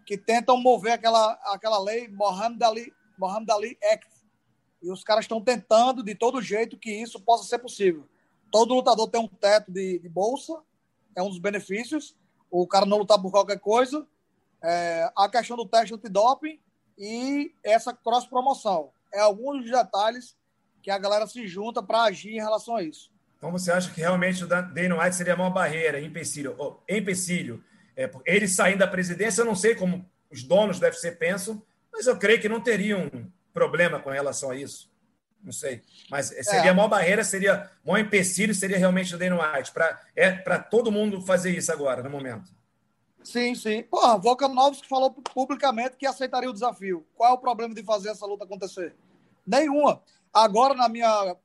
que tentam mover aquela, aquela lei Mohammed Ali, Mohammed Ali Act. E os caras estão tentando de todo jeito que isso possa ser possível. Todo lutador tem um teto de, de bolsa, é um dos benefícios. O cara não lutar por qualquer coisa. É, a questão do teste antidoping e essa cross-promoção. É alguns detalhes que a galera se junta para agir em relação a isso. Então você acha que realmente o Dana White seria a maior barreira, empecilho, oh, empecilho é, ele saindo da presidência, eu não sei como os donos do UFC pensam, mas eu creio que não teriam problema com relação a isso. Não sei. Mas seria é. a maior barreira, seria o maior empecilho, seria realmente o Dana White. Pra, é para todo mundo fazer isso agora, no momento. Sim, sim. Porra, Volkanovski falou publicamente que aceitaria o desafio. Qual é o problema de fazer essa luta acontecer? Nenhuma. Agora, na minha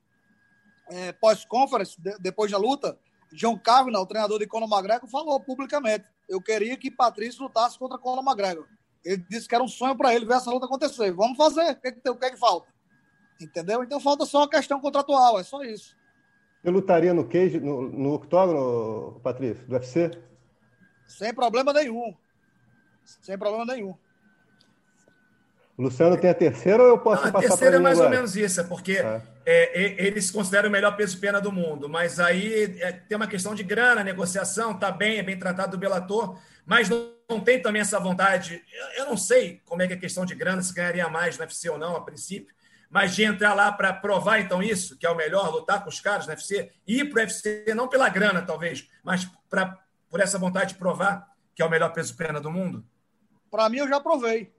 é, pós-conference, de, depois da luta, John Carvin, o treinador de Conor McGregor, falou publicamente eu queria que Patrício lutasse contra Conor McGregor. Ele disse que era um sonho para ele ver essa luta acontecer. Vamos fazer. O que, que, o que, é que falta? Entendeu? Então falta só uma questão contratual, é só isso. Eu lutaria no cage, no, no octógono, Patrício, do UFC? Sem problema nenhum. Sem problema nenhum. O Luciano tem a terceira ou eu posso Não, passar A terceira é mais agora? ou menos isso, é porque é. É, eles consideram o melhor peso-pena do mundo, mas aí é, tem uma questão de grana, negociação, tá bem, é bem tratado do Bellator, mas não, não tem também essa vontade. Eu, eu, não sei como é que é a questão de grana, se ganharia mais no UFC ou não, a princípio, mas de entrar lá para provar então isso, que é o melhor, lutar com os caras no UFC, ir para o UFC não pela grana, talvez, mas pra, por essa vontade de provar que é o melhor peso-pena do mundo? Para mim, eu já provei.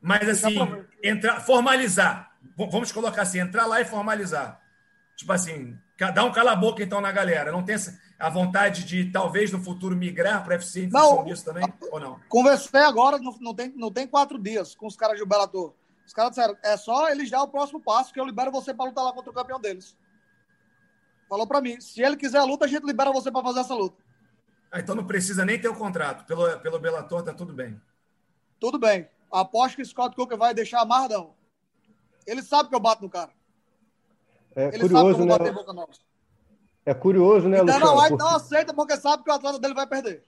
Mas assim, entrar, formalizar. Vamos colocar assim, entrar lá e formalizar. Tipo assim, dar um cala-boca então na galera. Não tem a vontade de talvez no futuro migrar para UFC em função disso também? Ou não? Conversei agora, não, não, tem, não tem quatro dias com os caras do Bellator. Os caras disseram, é só eles dar o próximo passo que eu libero você para lutar lá contra o campeão deles. Falou para mim, se ele quiser a luta, a gente libera você para fazer essa luta. Ah, então não precisa nem ter o contrato. Pelo, pelo Bellator tá tudo bem. Tudo bem. Aposto que Scott Coker vai deixar amarradão. Ele sabe que eu bato no cara. É Ele curioso, né? É curioso, né, Luciano? Dana White porque... não aceita porque sabe que o atleta dele vai perder.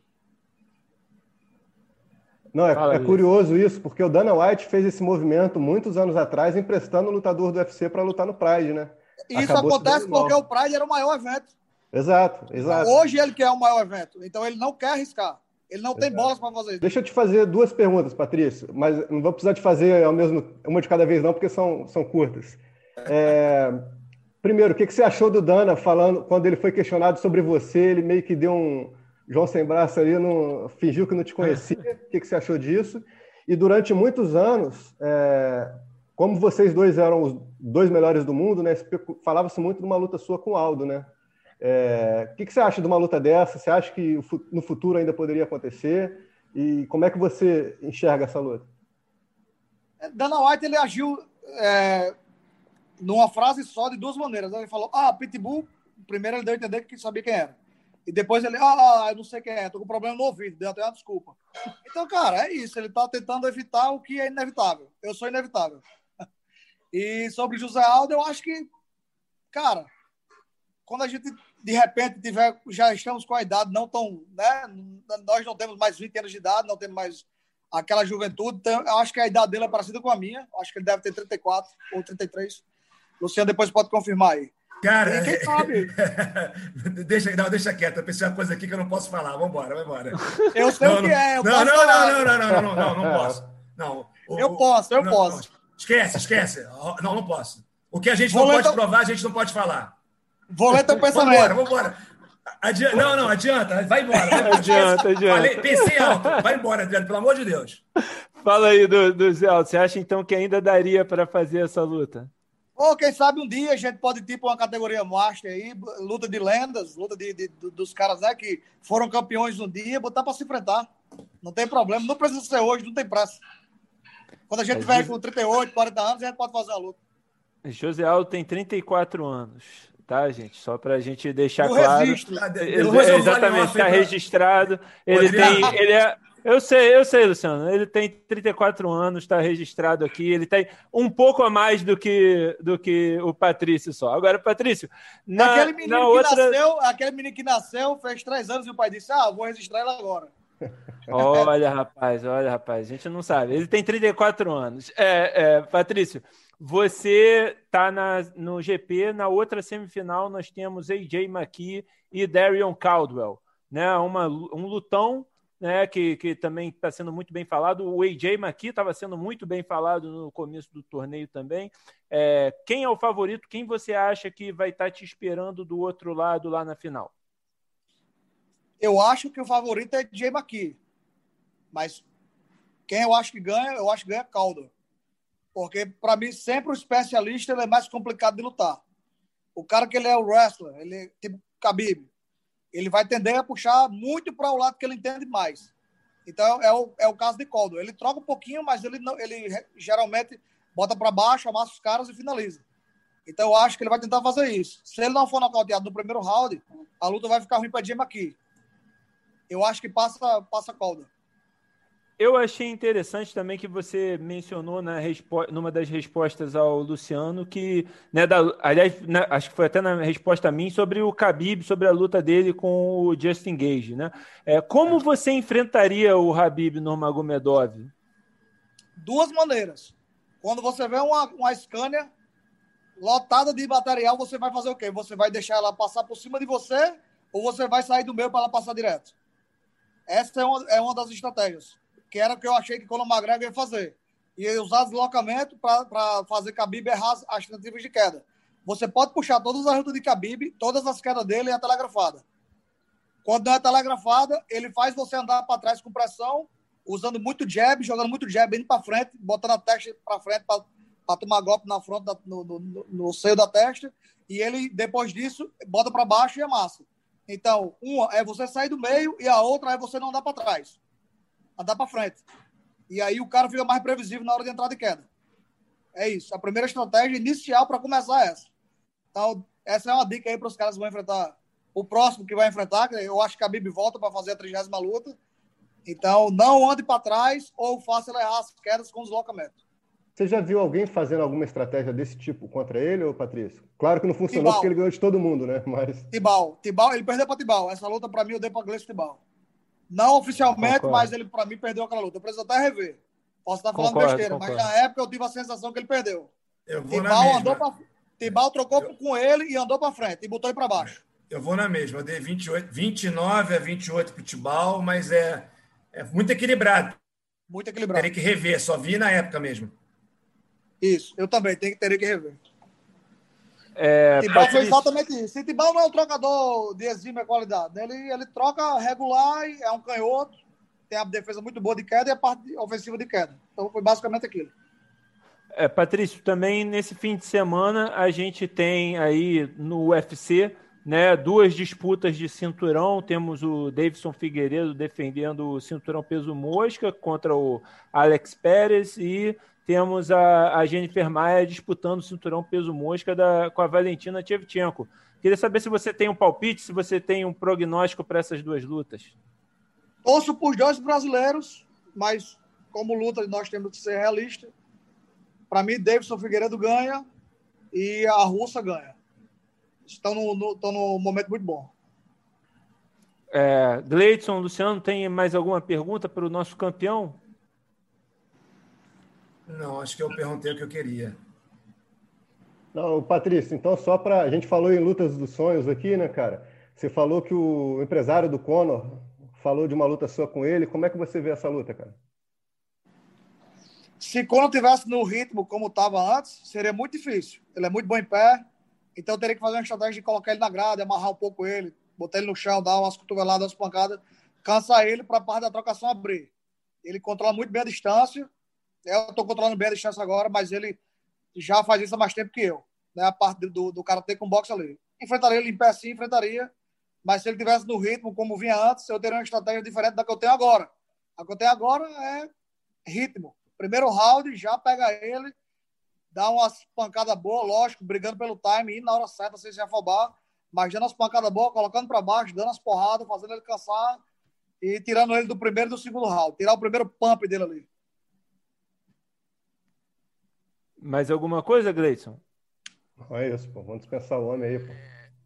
Não, é, é curioso isso, porque o Dana White fez esse movimento muitos anos atrás, emprestando o lutador do UFC para lutar no Pride, né? Isso Acabou acontece porque o Pride era o maior evento. Exato, exato. Hoje ele quer o maior evento, então ele não quer arriscar. Ele não tem bolas para fazer isso. Deixa eu te fazer duas perguntas, Patrício, mas não vou precisar te fazer ao mesmo, uma de cada vez, não, porque são, são curtas. É, primeiro, o que, que você achou do Dana falando, quando ele foi questionado sobre você, ele meio que deu um João sem braço ali, não, fingiu que não te conhecia. O que, que você achou disso? E durante muitos anos, é, como vocês dois eram os dois melhores do mundo, né? Falava-se muito de uma luta sua com o Aldo, né? É, o que, que, você acha de uma luta dessa? Você acha que no futuro ainda poderia acontecer? E como é que você enxerga essa luta? É, Dana White ele agiu é, numa frase só de duas maneiras. Ele falou: Ah, Pitbull. Primeiro ele deu a entender que sabia quem era. E depois ele, ah, eu não sei quem é, tô com problema no ouvido, deu até uma desculpa. Então, cara, é isso. Ele tá tentando evitar o que é inevitável. Eu sou inevitável. E sobre José Aldo, eu acho que, cara, quando a gente de repente tiver, já estamos com a idade não tão, né? Nós não temos mais 20 anos de idade, não temos mais aquela juventude. Então, eu acho que a idade dele é parecida com a minha. Acho que ele deve ter 34 ou 33. Luciano depois pode confirmar aí. Cara, e quem sabe? deixa, não, deixa quieto. Eu pensei uma coisa aqui que eu não posso falar. Vamos embora, vamos embora. Eu sei não, o que é. Não, não, não, não, não, não, não, não, não, não, posso. Não, Eu posso, eu não, posso. Não, esquece, esquece. Não, não posso. O que a gente Vou não pode teu- provar, a gente não pode falar. Vou ler teu Vambora, pensamento. vambora. Adianta, não, não, adianta. Vai embora. Vai embora. Adianta, adianta. Falei, pensei alto. Vai embora, Adriano, pelo amor de Deus. Fala aí do, do Zé Aldo. Você acha então que ainda daria para fazer essa luta? Ou quem sabe um dia a gente pode ir tipo uma categoria master aí, luta de lendas, luta de, de- do- dos caras né, que foram campeões um dia, botar para se enfrentar. Não tem problema, não precisa ser hoje, não tem pressa. Quando a gente Mas tiver com 38, 40 anos, a gente pode fazer a luta. José Aldo tem 34 anos, tá, gente? Só para a gente deixar Eu claro. Ex- depois eu Exatamente, está registrado. Ele tem. Ele é, eu sei, eu sei, Luciano. Ele tem 34 anos, está registrado aqui. Ele tem um pouco a mais do que, do que o Patrício só. Agora, Patrício, na, aquele, menino na que outra. nasceu, aquele menino que nasceu, fez três anos e o pai disse: Ah, vou registrar ele agora. Olha, rapaz, olha, rapaz, a gente não sabe. Ele tem 34 anos. É, é, Patrício, você está no GP, na outra semifinal nós temos AJ McKee e Darion Caldwell, né? Uma, um lutão, né? Que, que também está sendo muito bem falado. O AJ McKee estava sendo muito bem falado no começo do torneio também. É, quem é o favorito? Quem você acha que vai estar te esperando do outro lado lá na final? Eu acho que o favorito é Jay McKee. Mas quem eu acho que ganha, eu acho que ganha Caldo. Porque, para mim, sempre o especialista é mais complicado de lutar. O cara que ele é o wrestler, ele é tipo Khabib, ele vai tender a puxar muito para o lado que ele entende mais. Então, é o, é o caso de Caldo. Ele troca um pouquinho, mas ele, não, ele geralmente bota para baixo, amassa os caras e finaliza. Então, eu acho que ele vai tentar fazer isso. Se ele não for nocauteado no primeiro round, a luta vai ficar ruim para Jay McKee. Eu acho que passa, passa Caldo. Eu achei interessante também que você mencionou na numa das respostas ao Luciano que, né, da, aliás, né, acho que foi até na resposta a mim sobre o Khabib, sobre a luta dele com o Justin Gage, né? É, como você enfrentaria o Habib Nurmagomedov? duas maneiras. Quando você vê uma, uma Scania lotada de material, você vai fazer o quê? Você vai deixar ela passar por cima de você ou você vai sair do meio para ela passar direto? Essa é uma, é uma das estratégias, que era o que eu achei que Conor McGregor ia fazer. Ia usar deslocamento para fazer Khabib errar as, as tentativas de queda. Você pode puxar todas as lutas de Khabib, todas as quedas dele é telegrafada. Quando não é telegrafada, ele faz você andar para trás com pressão usando muito jab, jogando muito jab, indo para frente, botando a testa para frente para tomar golpe na fronte, da, no, no, no, seio da testa, e ele, depois disso, bota para baixo e amassa. Então, uma é você sair do meio e a outra é você não andar para trás, andar para frente. E aí o cara fica mais previsível na hora de entrada e queda. É isso. A primeira estratégia inicial para começar é essa. Então, essa é uma dica aí para os caras que vão enfrentar. O próximo que vai enfrentar, eu acho que a Bibi volta para fazer a trigésima luta. Então, não ande para trás ou faça ele errar as quedas com deslocamento. Você já viu alguém fazendo alguma estratégia desse tipo contra ele, ou Patrício? Claro que não funcionou Tibau. porque ele ganhou de todo mundo, né? Mas Tibau. Tibau, ele perdeu para Tibau. Essa luta, para mim, eu dei para Gleice Tibau. Não oficialmente, Concordo. mas ele, para mim, perdeu aquela luta. Eu preciso até rever. Posso estar falando Concordo, besteira, concordo. mas na época eu tive a sensação que ele perdeu. Eu vou na Tibau andou pra... Tibau trocou com ele e andou para frente e botou ele para baixo. Eu vou na mesma. Eu dei 28, 29 a 28 para o Tibau, mas é, é muito equilibrado. Muito equilibrado. Terei que rever, só vi na época mesmo. Isso, eu também tenho, teria que rever. É, Tibau Patrício, exatamente isso. E Tibau não é um trocador de exímia qualidade. né? Ele, ele troca regular, é um canhoto, tem a defesa muito boa de queda e a parte ofensiva de queda. Então foi basicamente aquilo. É, Patrício, também nesse fim de semana a gente tem aí no UFC né, duas disputas de cinturão. Temos o Davidson Figueiredo defendendo o cinturão peso mosca contra o Alex Pérez e temos a, a Jennifer Maia disputando o cinturão peso mosca da, com a Valentina Shevchenko. Queria saber se você tem um palpite, se você tem um prognóstico para essas duas lutas. Torço por dois brasileiros, mas como luta nós temos que ser realistas. Para mim, Davidson Figueiredo ganha e a russa ganha. Estão no, no, estão no momento muito bom. É, Gleidson, Luciano, tem mais alguma pergunta para o nosso campeão? Não, acho que eu perguntei o que eu queria. Não, Patrício, então só para. A gente falou em lutas dos sonhos aqui, né, cara? Você falou que o empresário do Conor falou de uma luta sua com ele. Como é que você vê essa luta, cara? Se Conor tivesse no ritmo como estava antes, seria muito difícil. Ele é muito bom em pé, então eu teria que fazer uma estratégia de colocar ele na grade, amarrar um pouco ele, botar ele no chão, dar umas cotoveladas, umas pancadas, cansar ele para a parte da trocação abrir. Ele controla muito bem a distância. Eu estou controlando bem a distância agora, mas ele já faz isso há mais tempo que eu. Né? A parte do, do karatê com boxe ali. Enfrentaria ele em pé sim, enfrentaria. Mas se ele tivesse no ritmo como vinha antes, eu teria uma estratégia diferente da que eu tenho agora. A que eu tenho agora é ritmo. Primeiro round, já pega ele, dá umas pancadas boas, lógico, brigando pelo time, indo na hora certa, sem se afobar, mas dando as pancadas boas, colocando para baixo, dando as porradas, fazendo ele cansar e tirando ele do primeiro e do segundo round. Tirar o primeiro pump dele ali. Mais alguma coisa, Gleison? É isso, pô. Vamos dispensar o homem aí, pô.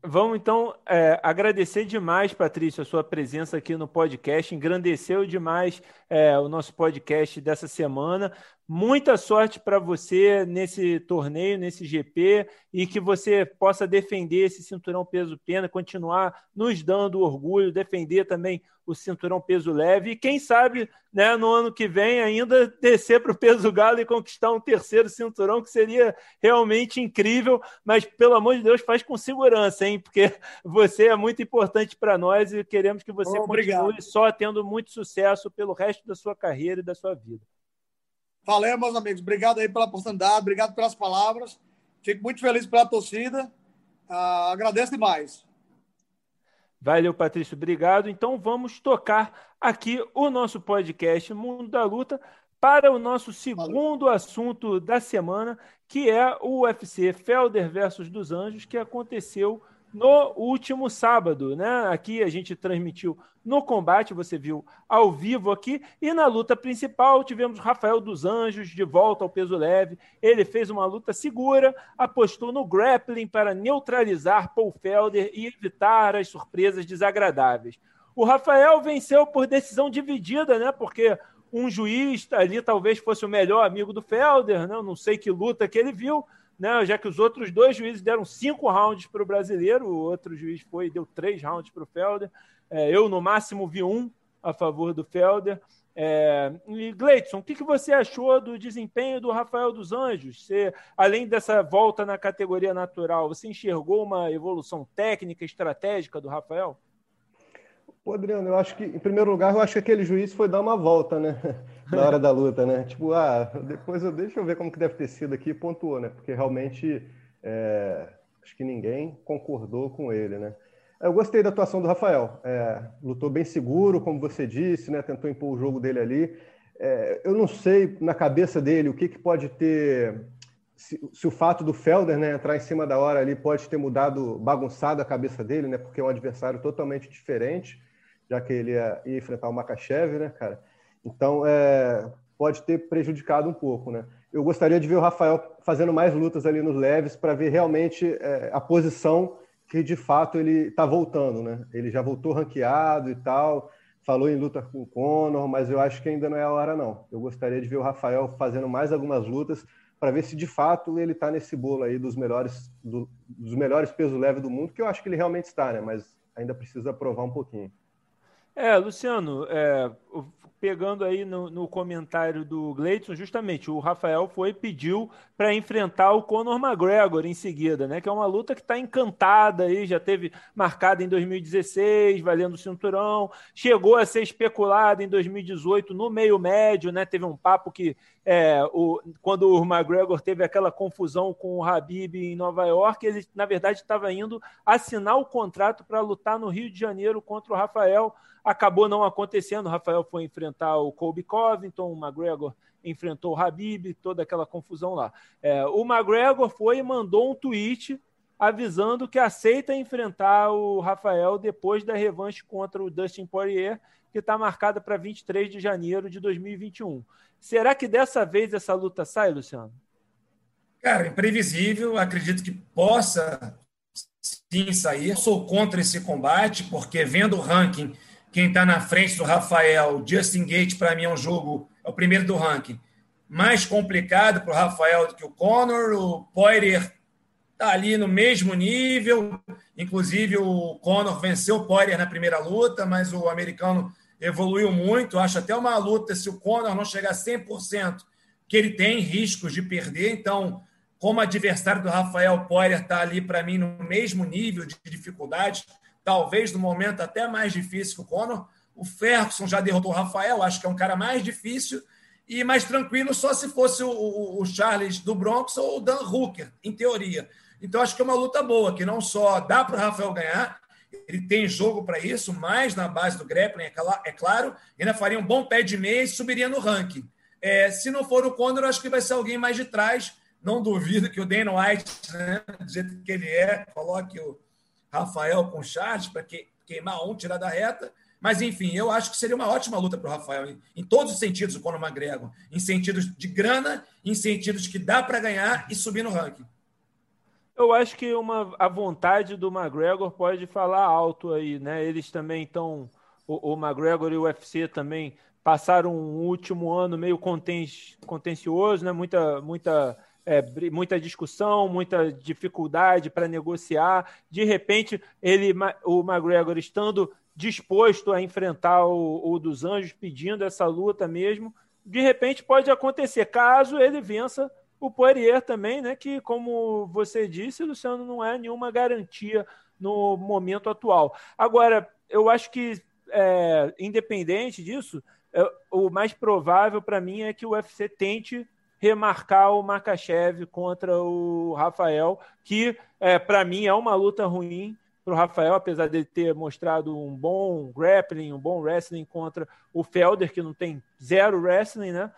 Vamos então é, agradecer demais, Patrícia, a sua presença aqui no podcast. Engrandeceu demais é, o nosso podcast dessa semana. Muita sorte para você nesse torneio, nesse GP, e que você possa defender esse cinturão peso-pena, continuar nos dando orgulho, defender também o cinturão peso leve, e quem sabe né, no ano que vem ainda descer para o peso galo e conquistar um terceiro cinturão, que seria realmente incrível, mas pelo amor de Deus, faz com segurança, hein? Porque você é muito importante para nós e queremos que você continue só tendo muito sucesso pelo resto da sua carreira e da sua vida. Valeu, meus amigos. Obrigado aí pela oportunidade, obrigado pelas palavras. Fico muito feliz pela torcida. Uh, agradeço demais. Valeu, Patrício. Obrigado. Então vamos tocar aqui o nosso podcast Mundo da Luta para o nosso segundo Valeu. assunto da semana, que é o UFC Felder versus dos Anjos, que aconteceu no último sábado, né? Aqui a gente transmitiu no combate, você viu ao vivo aqui, e na luta principal tivemos Rafael dos Anjos de volta ao peso leve. Ele fez uma luta segura, apostou no grappling para neutralizar Paul Felder e evitar as surpresas desagradáveis. O Rafael venceu por decisão dividida, né? Porque um juiz ali talvez fosse o melhor amigo do Felder, né? Eu não sei que luta que ele viu, já que os outros dois juízes deram cinco rounds para o brasileiro, o outro juiz foi deu três rounds para o Felder. É, eu, no máximo, vi um a favor do Felder. É, e Gleidson, o que, que você achou do desempenho do Rafael dos Anjos? Você, além dessa volta na categoria natural, você enxergou uma evolução técnica, estratégica do Rafael? Pô, Adriano, eu acho que, em primeiro lugar, eu acho que aquele juiz foi dar uma volta, né? Na hora da luta, né? Tipo, ah, depois eu, deixa eu ver como que deve ter sido aqui e pontuou, né? Porque realmente é, acho que ninguém concordou com ele, né? Eu gostei da atuação do Rafael. É, lutou bem seguro, como você disse, né? Tentou impor o jogo dele ali. É, eu não sei na cabeça dele o que, que pode ter. Se, se, o fato do Felder né, entrar em cima da hora ali pode ter mudado, bagunçado a cabeça dele, né? Porque é um adversário totalmente diferente, já que ele ia, ia enfrentar o Makachev, né, cara? Então, é, pode ter prejudicado um pouco, né? Eu gostaria de ver o Rafael fazendo mais lutas ali nos leves para ver realmente é, a posição que de fato ele está voltando, né? Ele já voltou ranqueado e tal, falou em luta com o Conor, mas eu acho que ainda não é a hora não. Eu gostaria de ver o Rafael fazendo mais algumas lutas para ver se de fato ele está nesse bolo aí dos melhores do, dos melhores peso leve do mundo, que eu acho que ele realmente está, né? Mas ainda precisa provar um pouquinho. É, Luciano, é, pegando aí no, no comentário do Gleidson, justamente o Rafael foi e pediu para enfrentar o Conor McGregor em seguida, né? Que é uma luta que está encantada aí, já teve marcada em 2016, valendo o cinturão, chegou a ser especulada em 2018 no meio médio, né? Teve um papo que é, o, quando o McGregor teve aquela confusão com o Habib em Nova York, ele na verdade estava indo assinar o contrato para lutar no Rio de Janeiro contra o Rafael acabou não acontecendo. O Rafael foi enfrentar o Colby Covington, o McGregor enfrentou o Habib, toda aquela confusão lá. É, o McGregor foi e mandou um tweet avisando que aceita enfrentar o Rafael depois da revanche contra o Dustin Poirier, que está marcada para 23 de janeiro de 2021. Será que dessa vez essa luta sai, Luciano? Cara, imprevisível. Acredito que possa sim sair. Sou contra esse combate, porque vendo o ranking quem está na frente do Rafael, Justin Gate, para mim é um jogo, é o primeiro do ranking, mais complicado para o Rafael do que o Conor. O Poirier está ali no mesmo nível, inclusive o Conor venceu o Poirier na primeira luta, mas o americano evoluiu muito. Acho até uma luta, se o Conor não chegar a 100%, que ele tem riscos de perder. Então, como adversário do Rafael Poirier está ali para mim no mesmo nível de dificuldade, talvez no momento até mais difícil que o Conor. O Ferguson já derrotou o Rafael, acho que é um cara mais difícil e mais tranquilo só se fosse o, o, o Charles do Bronx ou o Dan Hooker, em teoria. Então acho que é uma luta boa, que não só dá para o Rafael ganhar, ele tem jogo para isso, mais na base do grappling, é claro, ainda faria um bom pé de meia e subiria no ranking. É, se não for o Conor, acho que vai ser alguém mais de trás. Não duvido que o Dana White, né, do jeito que ele é, coloque o Rafael com Charles para que, queimar um, tirar da reta. Mas, enfim, eu acho que seria uma ótima luta para o Rafael, em, em, todos os sentidos, o Conor McGregor. Em sentidos de grana, em sentidos que dá para ganhar e subir no ranking. Eu acho que uma, a vontade do McGregor pode falar alto aí, né? Eles também estão. O, o McGregor e o UFC também passaram um último ano meio conten, contencioso, né? Muita, muita, é, muita discussão, muita dificuldade para negociar. De repente, ele, o McGregor estando disposto a enfrentar o, o dos Anjos, pedindo essa luta mesmo. De repente pode acontecer, caso ele vença o Poirier também, né? Que, como você disse, Luciano, não é nenhuma garantia no momento atual. Agora, eu acho que, é, independente disso, é, o mais provável para mim é que o UFC tente remarcar o Makachev contra o Rafael, que é, para mim é uma luta ruim para o Rafael, apesar dele ter mostrado um bom grappling, um bom wrestling contra o Felder, que não tem zero wrestling, né?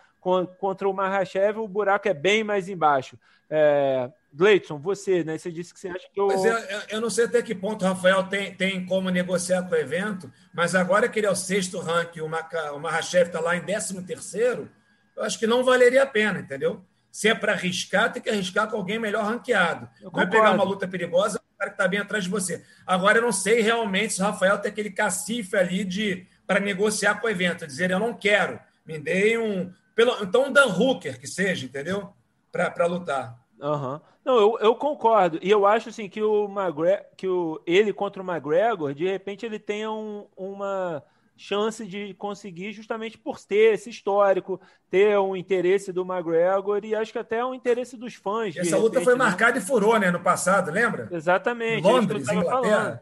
Contra o Mahashev, o buraco é bem mais embaixo. É, Gleidson, você, né? Você disse que você acha que eu. Pois é, eu não sei até que ponto o Rafael tem, tem como negociar com o evento, mas agora que ele é o sexto ranking, o, Maca, o Mahashev está lá em décimo terceiro, eu acho que não valeria a pena, entendeu? Se é para arriscar, tem que arriscar com alguém melhor ranqueado. Vai pegar uma luta perigosa, cara que está bem atrás de você. Agora, eu não sei realmente se o Rafael tem aquele cacife ali de para negociar com o evento, dizer eu não quero, me dei um. Pelo, então, um Dan Hooker que seja, entendeu? Para lutar. Uhum. Não, eu, eu, concordo. E eu acho assim que o McGregor, que o, ele contra o McGregor, de repente ele tenha um, uma chance de conseguir justamente por ter esse histórico, ter um interesse do McGregor e acho que até um interesse dos fãs. Essa repente, luta foi né? marcada e furou, né, no passado, lembra? Exatamente. Londres, Inglaterra.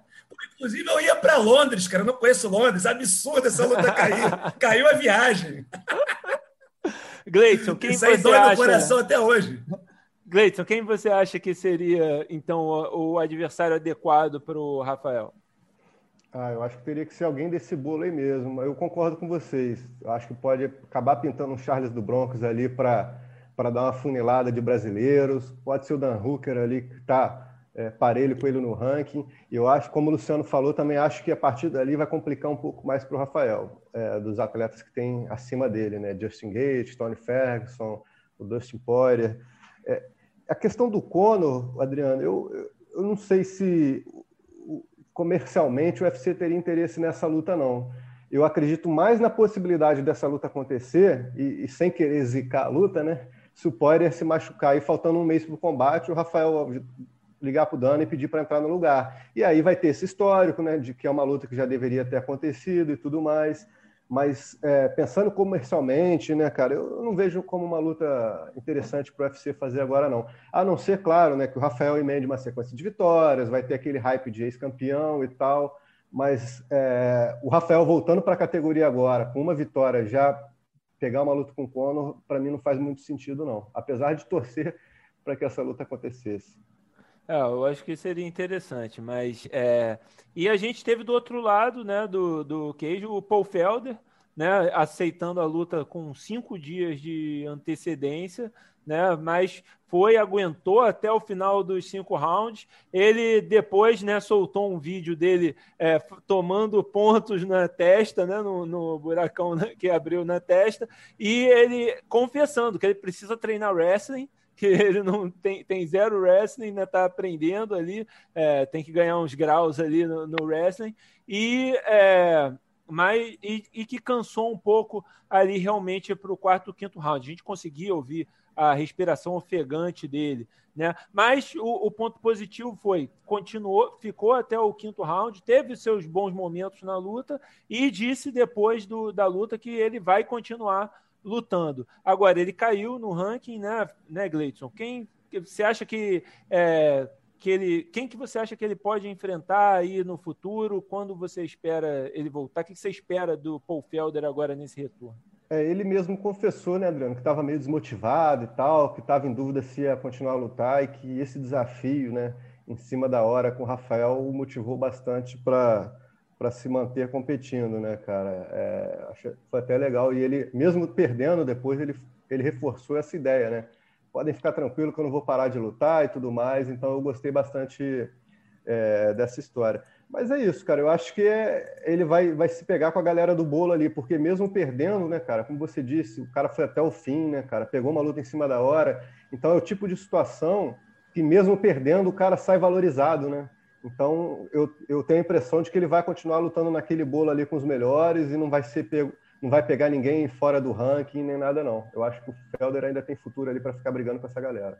Inclusive, eu ia para Londres, cara. Eu não conheço Londres. Absurdo essa luta cair. Caiu a viagem. Gleison, quem Isso aí você dói acha... no coração até hoje. Gleison, quem você acha que seria, então, o, o adversário adequado para o Rafael? Ah, eu acho que teria que ser alguém desse bolo aí mesmo. Eu concordo com vocês. Eu acho que pode acabar pintando um Charles do Broncos ali para dar uma funilada de brasileiros. Pode ser o Dan Hooker ali que está é, parelho com ele no ranking. E eu acho, como o Luciano falou, também acho que a partir dali vai complicar um pouco mais para o Rafael, é, dos atletas que tem acima dele, né? Justin Gates, Tony Ferguson, o Dustin Poirier. É, a questão do Conor, Adriano, eu, eu não sei se comercialmente o UFC teria interesse nessa luta, não. Eu acredito mais na possibilidade dessa luta acontecer, e, e sem querer zicar a luta, né? Se o Poirier se machucar e faltando um mês para o combate, o Rafael ligar para o Dana e pedir para entrar no lugar. E aí vai ter esse histórico, né? De que é uma luta que já deveria ter acontecido e tudo mais. Mas é, pensando comercialmente, né, cara, eu não vejo como uma luta interessante para o UFC fazer agora, não. A não ser, claro, né, que o Rafael emende uma sequência de vitórias, vai ter aquele hype de ex-campeão e tal. Mas é, o Rafael voltando para a categoria agora, com uma vitória, já pegar uma luta com o Conor, para mim não faz muito sentido, não. Apesar de torcer para que essa luta acontecesse. É, eu acho que seria interessante, mas é... e a gente teve do outro lado, né, do, do queijo, o Paul Felder, né, aceitando a luta com cinco dias de antecedência, né, mas foi aguentou até o final dos cinco rounds. Ele depois, né, soltou um vídeo dele é, tomando pontos na testa, né, no, no buracão né, que abriu na testa, e ele confessando que ele precisa treinar wrestling que ele não tem, tem zero wrestling, ainda está aprendendo ali, é, tem que ganhar uns graus ali no, no wrestling, e, é, mas, e, e, que cansou um pouco ali realmente para o quarto, quinto round. A gente conseguia ouvir a respiração ofegante dele, né? Mas o, o, ponto positivo foi continuou, ficou até o quinto round, teve seus bons momentos na luta e disse depois do, da luta que ele vai continuar lutando. Agora, ele caiu no ranking, né, né Gleidson? Quem você acha que, é, que ele. Quem que você acha que ele pode enfrentar aí no futuro? Quando você espera ele voltar? O que você espera do Paul Felder agora nesse retorno? É, ele mesmo confessou, né, Adriano, que estava meio desmotivado e tal, que estava em dúvida se ia continuar a lutar e que esse desafio, né, em cima da hora com o Rafael o motivou bastante para para se manter competindo, né, cara? É, foi até legal e ele, mesmo perdendo depois, ele ele reforçou essa ideia, né? Podem ficar tranquilo que eu não vou parar de lutar e tudo mais. Então eu gostei bastante é, dessa história. Mas é isso, cara. Eu acho que é, ele vai, vai se pegar com a galera do bolo ali, porque mesmo perdendo, né, cara, como você disse, o cara foi até o fim, né, cara, pegou uma luta em cima da hora. Então é o tipo de situação que mesmo perdendo, o cara sai valorizado, né? Então eu, eu tenho a impressão de que ele vai continuar lutando naquele bolo ali com os melhores e não vai ser pego, não vai pegar ninguém fora do ranking nem nada, não. Eu acho que o Felder ainda tem futuro ali para ficar brigando com essa galera.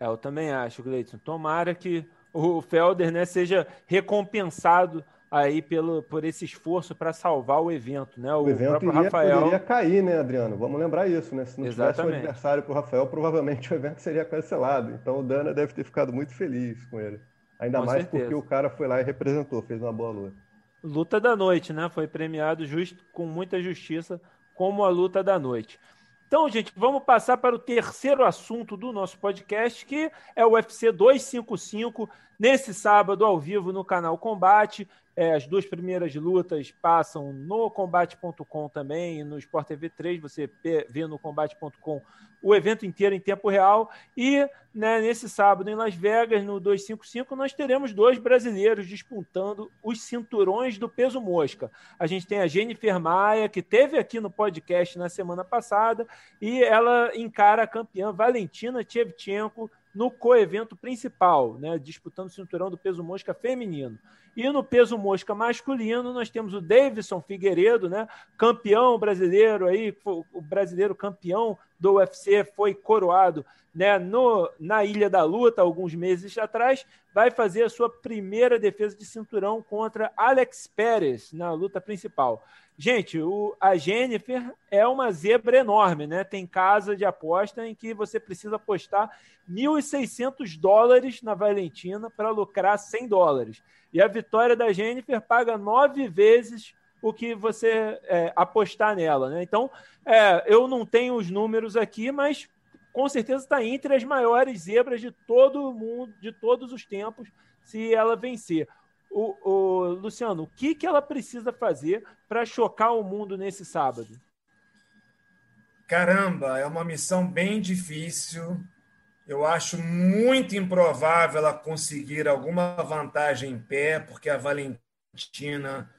É, eu também acho, Gleison. Tomara que o Felder né, seja recompensado aí pelo, por esse esforço para salvar o evento, né? O, o evento iria, Rafael... poderia cair, né, Adriano? Vamos lembrar isso, né? Se não Exatamente. tivesse um adversário para o Rafael, provavelmente o evento seria cancelado. Então o Dana deve ter ficado muito feliz com ele. Ainda com mais certeza. porque o cara foi lá e representou, fez uma boa luta. Luta da noite, né? Foi premiado justo, com muita justiça como a luta da noite. Então, gente, vamos passar para o terceiro assunto do nosso podcast, que é o UFC 255, nesse sábado ao vivo no canal Combate. É, as duas primeiras lutas passam no combate.com também no Sport TV 3. Você vê no combate.com o evento inteiro em tempo real. E né, nesse sábado em Las Vegas, no 255, nós teremos dois brasileiros disputando os cinturões do peso mosca. A gente tem a Jennifer Maia, que teve aqui no podcast na semana passada, e ela encara a campeã Valentina Tchevchenko no coevento principal, né, disputando o cinturão do peso mosca feminino. E no peso mosca masculino, nós temos o Davidson Figueiredo, né, campeão brasileiro aí, o brasileiro campeão do UFC, foi coroado né, no, na Ilha da Luta alguns meses atrás, vai fazer a sua primeira defesa de cinturão contra Alex Pérez na luta principal. Gente, o, a Jennifer é uma zebra enorme, né? Tem casa de aposta em que você precisa apostar 1.600 dólares na Valentina para lucrar 100 dólares. E a vitória da Jennifer paga nove vezes o que você é, apostar nela, né? Então, é, eu não tenho os números aqui, mas com certeza está entre as maiores zebras de todo mundo, de todos os tempos, se ela vencer o, o, Luciano, o que, que ela precisa fazer para chocar o mundo nesse sábado? Caramba, é uma missão bem difícil. Eu acho muito improvável ela conseguir alguma vantagem em pé, porque a Valentina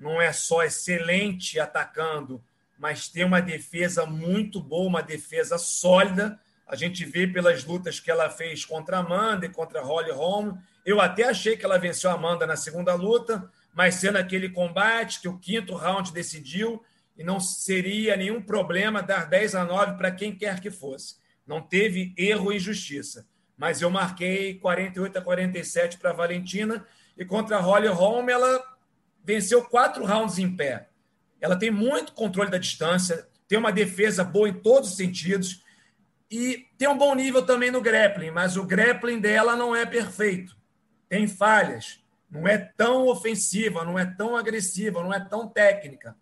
não é só excelente atacando, mas tem uma defesa muito boa, uma defesa sólida. A gente vê pelas lutas que ela fez contra Amanda e contra Holly Holm eu até achei que ela venceu a Amanda na segunda luta, mas sendo aquele combate que o quinto round decidiu e não seria nenhum problema dar 10 a 9 para quem quer que fosse. Não teve erro e injustiça. Mas eu marquei 48 a 47 para a Valentina e contra a Holly Holm ela venceu quatro rounds em pé. Ela tem muito controle da distância, tem uma defesa boa em todos os sentidos e tem um bom nível também no grappling, mas o grappling dela não é perfeito tem falhas, não é tão ofensiva, não é tão agressiva, não é tão técnica.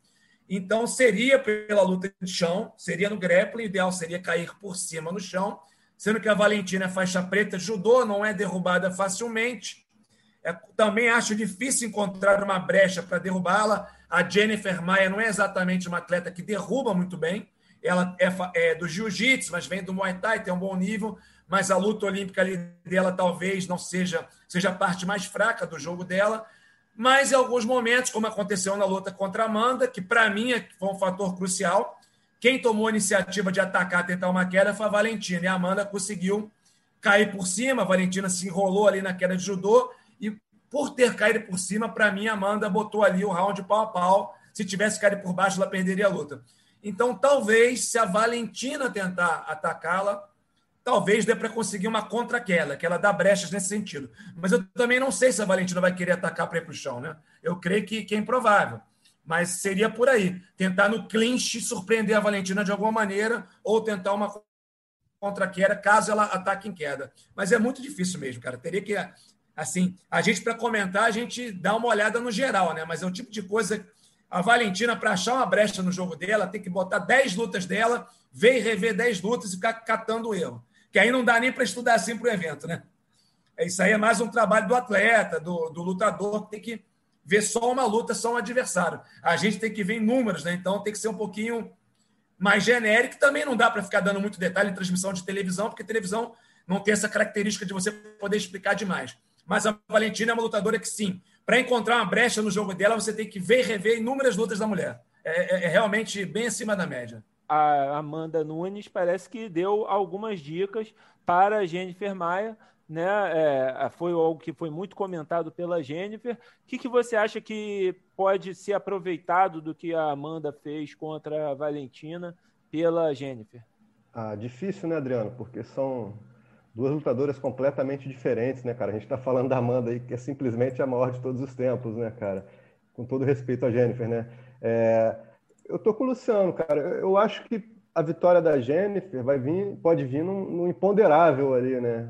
Então, seria pela luta de chão, seria no grappling, o ideal seria cair por cima no chão, sendo que a Valentina é faixa preta, judô, não é derrubada facilmente. É, também acho difícil encontrar uma brecha para derrubá-la. A Jennifer Maia não é exatamente uma atleta que derruba muito bem. Ela é, é do jiu-jitsu, mas vem do Muay Thai, tem um bom nível mas a luta olímpica dela talvez não seja, seja a parte mais fraca do jogo dela. Mas em alguns momentos, como aconteceu na luta contra a Amanda, que para mim é, foi um fator crucial, quem tomou a iniciativa de atacar, tentar uma queda foi a Valentina, e a Amanda conseguiu cair por cima, a Valentina se enrolou ali na queda de judô, e por ter caído por cima, para mim, Amanda botou ali o round pau a pau. Se tivesse caído por baixo, ela perderia a luta. Então, talvez, se a Valentina tentar atacá-la, talvez dê para conseguir uma contra-queda, que ela dá brechas nesse sentido. Mas eu também não sei se a Valentina vai querer atacar para ir para o chão, né? Eu creio que, que é improvável. Mas seria por aí. Tentar no clinch surpreender a Valentina de alguma maneira ou tentar uma contra-queda caso ela ataque em queda. Mas é muito difícil mesmo, cara. Teria que. Assim, a gente, para comentar, a gente dá uma olhada no geral, né? Mas é um tipo de coisa. A Valentina, para achar uma brecha no jogo dela, tem que botar 10 lutas dela, ver e rever 10 lutas e ficar catando o erro. Que aí não dá nem para estudar assim para o evento, né? É, isso aí é mais um trabalho do atleta, do, do lutador, que tem que ver só uma luta, só um adversário. A gente tem que ver em números, né? Então tem que ser um pouquinho mais genérico. Também não dá para ficar dando muito detalhe em transmissão de televisão, porque televisão não tem essa característica de você poder explicar demais. Mas a Valentina é uma lutadora que, sim, para encontrar uma brecha no jogo dela, você tem que ver e rever inúmeras lutas da mulher. É, é, é realmente bem acima da média. A Amanda Nunes parece que deu algumas dicas para a Jennifer Maia né? É, foi algo que foi muito comentado pela Jennifer. O que, que você acha que pode ser aproveitado do que a Amanda fez contra a Valentina pela Jennifer? Ah, difícil, né, Adriano? Porque são duas lutadoras completamente diferentes, né, cara? A gente está falando da Amanda aí, que é simplesmente a maior de todos os tempos, né, cara? Com todo respeito a Jennifer, né? É, eu tô com o Luciano, cara. Eu acho que a vitória da Jennifer vai vir, pode vir num, num imponderável ali, né?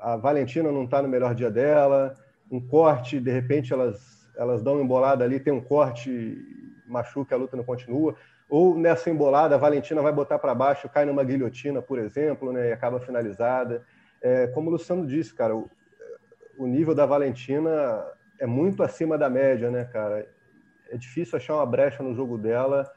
a Valentina não está no melhor dia dela, um corte, de repente elas, elas dão uma embolada ali, tem um corte, machuca, a luta não continua. Ou nessa embolada, a Valentina vai botar para baixo, cai numa guilhotina, por exemplo, né, e acaba finalizada. É, como o Luciano disse, cara, o, o nível da Valentina é muito acima da média, né, cara? É difícil achar uma brecha no jogo dela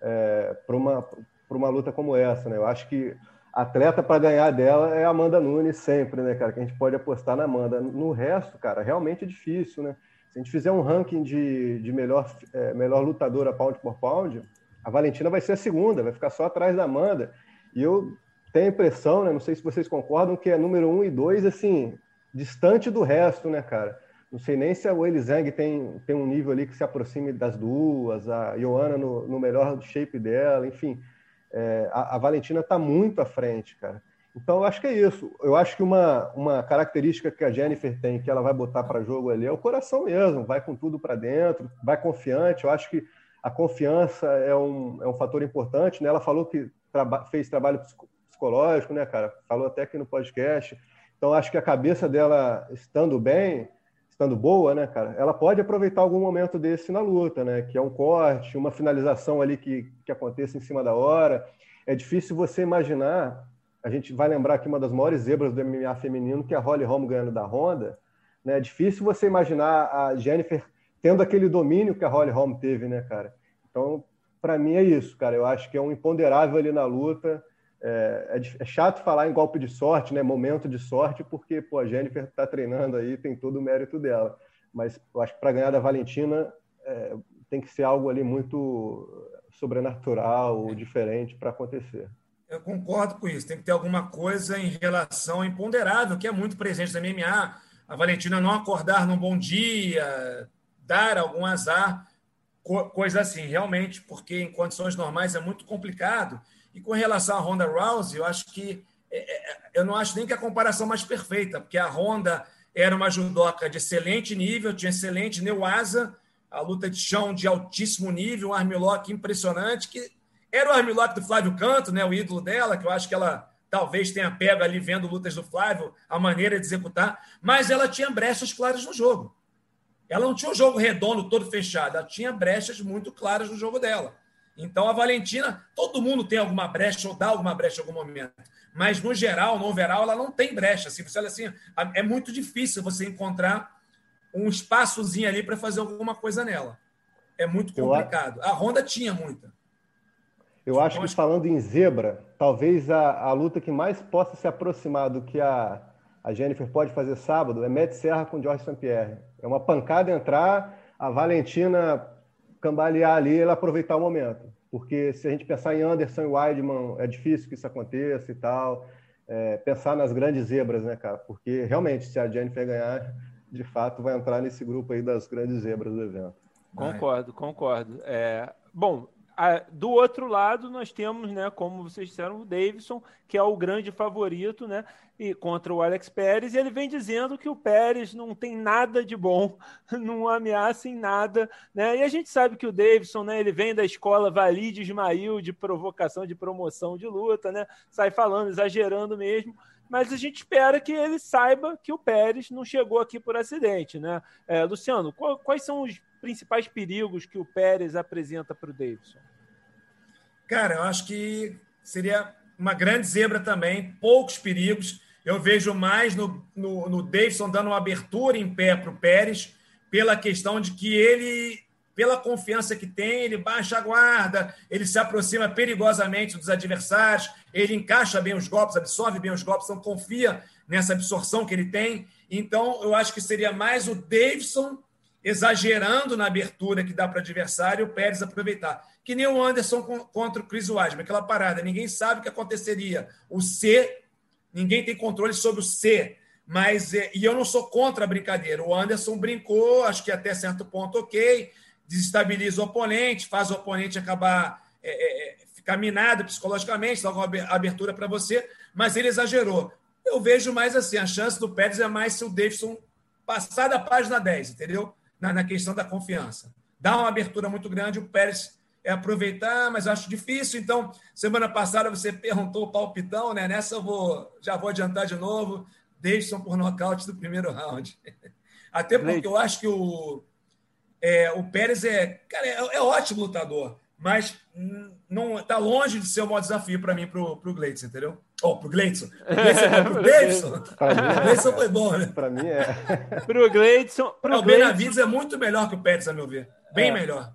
é, para uma, uma luta como essa, né? Eu acho que atleta para ganhar dela é a Amanda Nunes sempre, né, cara? Que a gente pode apostar na Amanda. No resto, cara, realmente é difícil, né? Se a gente fizer um ranking de, de melhor, é, melhor lutadora pound por pound, a Valentina vai ser a segunda, vai ficar só atrás da Amanda. E eu tenho a impressão, né? Não sei se vocês concordam, que é número um e dois, assim, distante do resto, né, cara? Não sei nem se a Weili Zhang tem, tem um nível ali que se aproxime das duas, a Joana no, no melhor shape dela, enfim é, a, a, Valentina está muito à frente, cara. Então, eu acho que é isso. Eu acho que uma, uma característica que a Jennifer tem, que ela vai botar para jogo ali, é o coração mesmo. Vai com tudo para dentro, vai confiante. Eu acho que a confiança é um, é um fator importante. Né? Ela falou que traba fez trabalho psicológico, né, cara? Falou até aqui no podcast. Então, acho que a cabeça dela estando bem, estando boa, né, cara, ela pode aproveitar algum momento desse na luta, né, que é um corte, uma finalização ali que, que aconteça em cima da hora. É difícil você imaginar, a gente vai lembrar aqui uma das maiores zebras do MMA feminino, que é a Holly Holm ganhando da Honda, né, é difícil você imaginar a Jennifer tendo aquele domínio que a Holly Holm teve, né, cara. Então, para mim é isso, cara, eu acho que é um imponderável ali na luta, é, é, é, chato falar em golpe de sorte, né? Momento de sorte, porque pô, a Jennifer está treinando aí, tem todo o mérito dela. Mas eu acho que para ganhar da Valentina é, tem que ser algo ali muito sobrenatural ou diferente para acontecer. Eu concordo com isso. Tem que ter alguma coisa em relação ao imponderável, que é muito presente na MMA. A Valentina não acordar num bom dia, dar algum azar, coisa assim, realmente, porque em condições normais é muito complicado. E com relação à Honda Rousey, eu acho que é, é, eu não acho nem que a comparação mais perfeita, porque a Honda era uma judoca de excelente nível, tinha excelente neuasa, a luta de chão de altíssimo nível, um armlock impressionante, que era o armlock do Flávio Canto, né, o ídolo dela, que eu acho que ela talvez tenha pego ali vendo lutas do Flávio, a maneira de executar, mas ela tinha brechas claras no jogo. Ela não tinha um jogo redondo todo fechado, ela tinha brechas muito claras no jogo dela. Então, a Valentina, todo mundo tem alguma brecha ou dá alguma brecha em algum momento. Mas, no geral, no overall, ela não tem brecha. Assim, você olha assim, é muito difícil você encontrar um espaçozinho ali para fazer alguma coisa nela. É muito complicado. A Honda tinha muita. Eu acho então, que, falando em zebra, talvez a, a luta que mais possa se aproximar do que a, a Jennifer pode fazer sábado é Matt Serra com George St. Pierre. É uma pancada entrar, a Valentina cambalear ali e aproveitar o momento. Porque se a gente pensar em Anderson e Weidman, é difícil que isso aconteça e tal. É, pensar nas grandes zebras, né, cara? Porque realmente, se a Jennifer ganhar, de fato vai entrar nesse grupo aí das grandes zebras do evento. Concordo, concordo. É, bom, do outro lado, nós temos, né, como vocês disseram, o Davidson, que é o grande favorito, né, e contra o Alex Pérez, e ele vem dizendo que o Pérez não tem nada de bom, não ameaça em nada, né? E a gente sabe que o Davidson, né, ele vem da escola Valide Ismail de provocação, de promoção de luta, né? Sai falando, exagerando mesmo mas a gente espera que ele saiba que o Pérez não chegou aqui por acidente, né? É, Luciano, qual, quais são os principais perigos que o Pérez apresenta para o Davidson? Cara, eu acho que seria uma grande zebra também, poucos perigos. Eu vejo mais no, no, no Davidson dando uma abertura em pé para o Pérez, pela questão de que ele, pela confiança que tem, ele baixa a guarda, ele se aproxima perigosamente dos adversários, ele encaixa bem os golpes, absorve bem os golpes, então confia nessa absorção que ele tem. Então, eu acho que seria mais o Davidson exagerando na abertura que dá para adversário, o Pérez aproveitar. Que nem o Anderson contra o Chris Weidman, aquela parada. Ninguém sabe o que aconteceria. O C, ninguém tem controle sobre o C. Mas, é, e eu não sou contra a brincadeira. O Anderson brincou, acho que até certo ponto ok, desestabiliza o oponente, faz o oponente acabar é, é, é ficar minado psicologicamente, dá uma abertura para você, mas ele exagerou. Eu vejo mais assim, a chance do Pérez é mais se o Davidson passar da página 10, entendeu? Na, na questão da confiança. Dá uma abertura muito grande, o Pérez é aproveitar, mas acho difícil. Então, semana passada você perguntou o palpitão, né? Nessa eu vou, já vou adiantar de novo. Davidson por nocaute do primeiro round. Até porque eu acho que o, é, o Pérez é, cara, é, é ótimo lutador, mas não está longe de ser o maior desafio para mim para o Gleitson, entendeu? Oh, pro Gleidson. Pro Gleidson. O Gleidson foi bom, né? Para mim é. Pro Gleidson. Pro o Benavides é muito melhor que o Pérez, a meu ver. Bem é. melhor.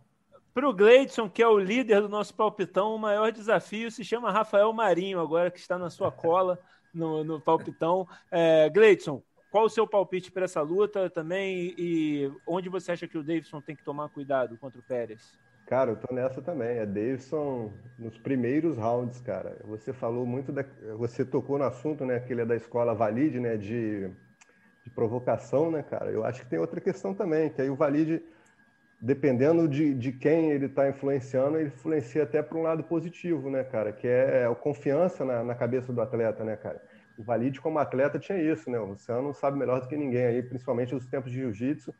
Para o Gleidson, que é o líder do nosso palpitão, o maior desafio se chama Rafael Marinho, agora que está na sua cola no, no palpitão. É, Gleidson, qual o seu palpite para essa luta também e onde você acha que o Davidson tem que tomar cuidado contra o Pérez? Cara, eu tô nessa também. É Davidson nos primeiros rounds, cara. Você falou muito da. Você tocou no assunto, né? Que ele é da escola Valide, né? De, de provocação, né, cara? Eu acho que tem outra questão também, que aí o Valide, dependendo de, de quem ele está influenciando, ele influencia até para um lado positivo, né, cara? Que é a confiança na, na cabeça do atleta, né, cara? O Valide, como atleta, tinha isso, né? O Luciano sabe melhor do que ninguém aí, principalmente nos tempos de jiu-jitsu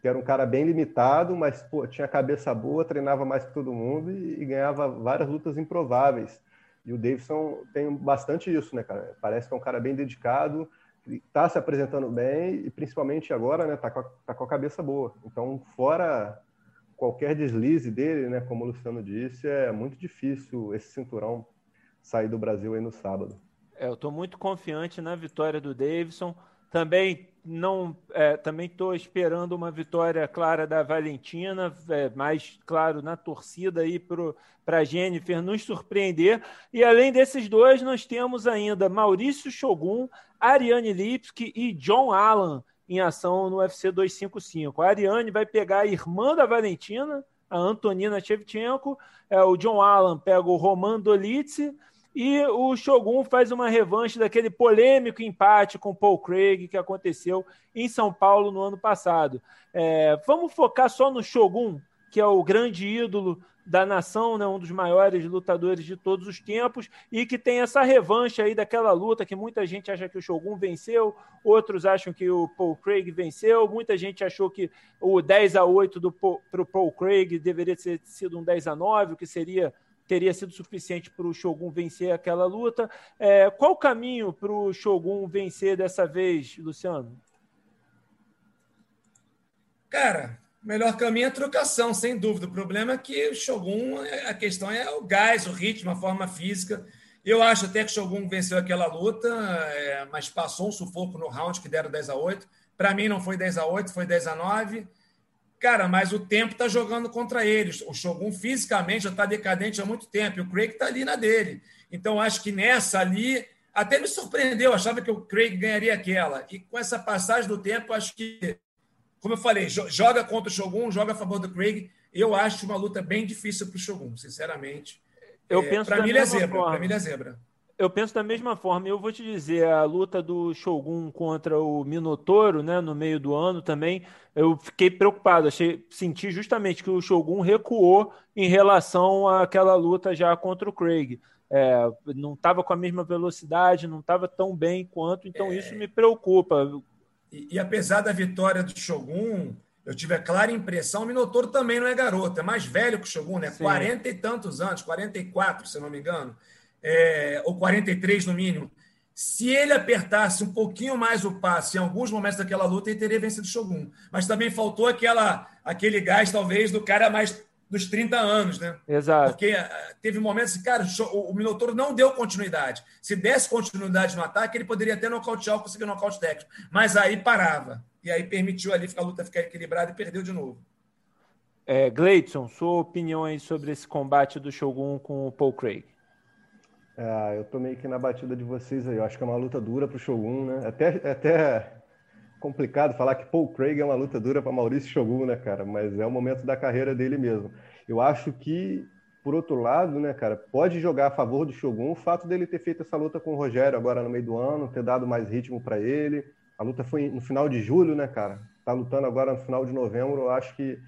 que era um cara bem limitado, mas pô, tinha cabeça boa, treinava mais que todo mundo e, e, ganhava várias lutas improváveis. E o Davidson tem bastante isso, né, cara? Parece que é um cara bem dedicado, está se apresentando bem e principalmente agora, né, tá com, a, tá com a cabeça boa. Então, fora qualquer deslize dele, né, como o Luciano disse, é muito difícil esse cinturão sair do Brasil aí no sábado. É, eu estou muito confiante na vitória do Davidson. Também não é, também estou esperando uma vitória clara da Valentina, é, mais claro na torcida aí para a Jennifer nos surpreender. E além desses dois, nós temos ainda Maurício Shogun, Ariane Lipski e John Allen em ação no UFC 255. A Ariane vai pegar a irmã da Valentina, a Antonina Shevchenko, é, o John Allen pega o Roman Dolitze e o Shogun faz uma revanche daquele polêmico empate com Paul Craig que aconteceu em São Paulo no ano passado. É, vamos focar só no Shogun, que é o grande ídolo da nação, né, um dos maiores lutadores de todos os tempos, e que tem essa revanche aí daquela luta que muita gente acha que o Shogun venceu, outros acham que o Paul Craig venceu, muita gente achou que o 10 a 8 para o Paul Craig deveria ter sido um 10 a 9, o que seria teria sido suficiente para o Shogun vencer aquela luta. É, qual o caminho para o Shogun vencer dessa vez, Luciano? Cara, melhor caminho é trocação, sem dúvida. O problema é que o Shogun, a questão é o gás, o ritmo, a forma física. Eu acho até que o Shogun venceu aquela luta, é, mas passou um sufoco no round que deram 10 a 8. Para mim não foi 10 a 8, foi 10 a 9. Cara, mas o tempo está jogando contra eles. O Shogun fisicamente já está decadente há muito tempo. E o Craig está ali na dele. Então, acho que nessa ali, até me surpreendeu. Achava que o Craig ganharia aquela. E com essa passagem do tempo, acho que, como eu falei, joga contra o Shogun, joga a favor do Craig. Eu acho uma luta bem difícil para o Shogun, sinceramente. Eu é, penso Para mim, ele é zebra. Para mim, é zebra. Eu penso da mesma forma. Eu vou te dizer, a luta do Shogun contra o Minotouro, né, no meio do ano também, eu fiquei preocupado. Achei, senti justamente que o Shogun recuou em relação àquela luta já contra o Craig. É, não estava com a mesma velocidade, não estava tão bem quanto, então é... isso me preocupa. E, e, apesar da vitória do Shogun, eu tive a clara impressão, o Minotouro também não é garoto, é mais velho que o Shogun, né? Sim. 40 e tantos anos, 44, se não me engano é, ou 43 no mínimo. Se ele apertasse um pouquinho mais o passe em alguns momentos daquela luta, ele teria vencido o Shogun. Mas também faltou aquela, aquele gás, talvez, do cara mais dos 30 anos, né? Exato. Porque ah, teve momentos que, cara, o Minotouro não deu continuidade. Se desse continuidade no ataque, ele poderia até nocautear ou conseguir nocaute técnico. Mas aí parava. E aí permitiu ali a luta ficar equilibrada e perdeu de novo. É, Gleidson, sua opinião aí sobre esse combate do Shogun com o Paul Craig? É, eu tô meio que na batida de vocês aí. Eu acho que é uma luta dura para o Shogun, né? Até, até complicado falar que Paul Craig é uma luta dura para Maurício Shogun, né, cara? Mas é o momento da carreira dele mesmo. Eu acho que, por outro lado, né, cara, pode jogar a favor do Shogun o fato dele ter feito essa luta com o Rogério agora no meio do ano, ter dado mais ritmo para ele. A luta foi no final de julho, né, cara? Tá lutando agora no final de novembro. Eu acho que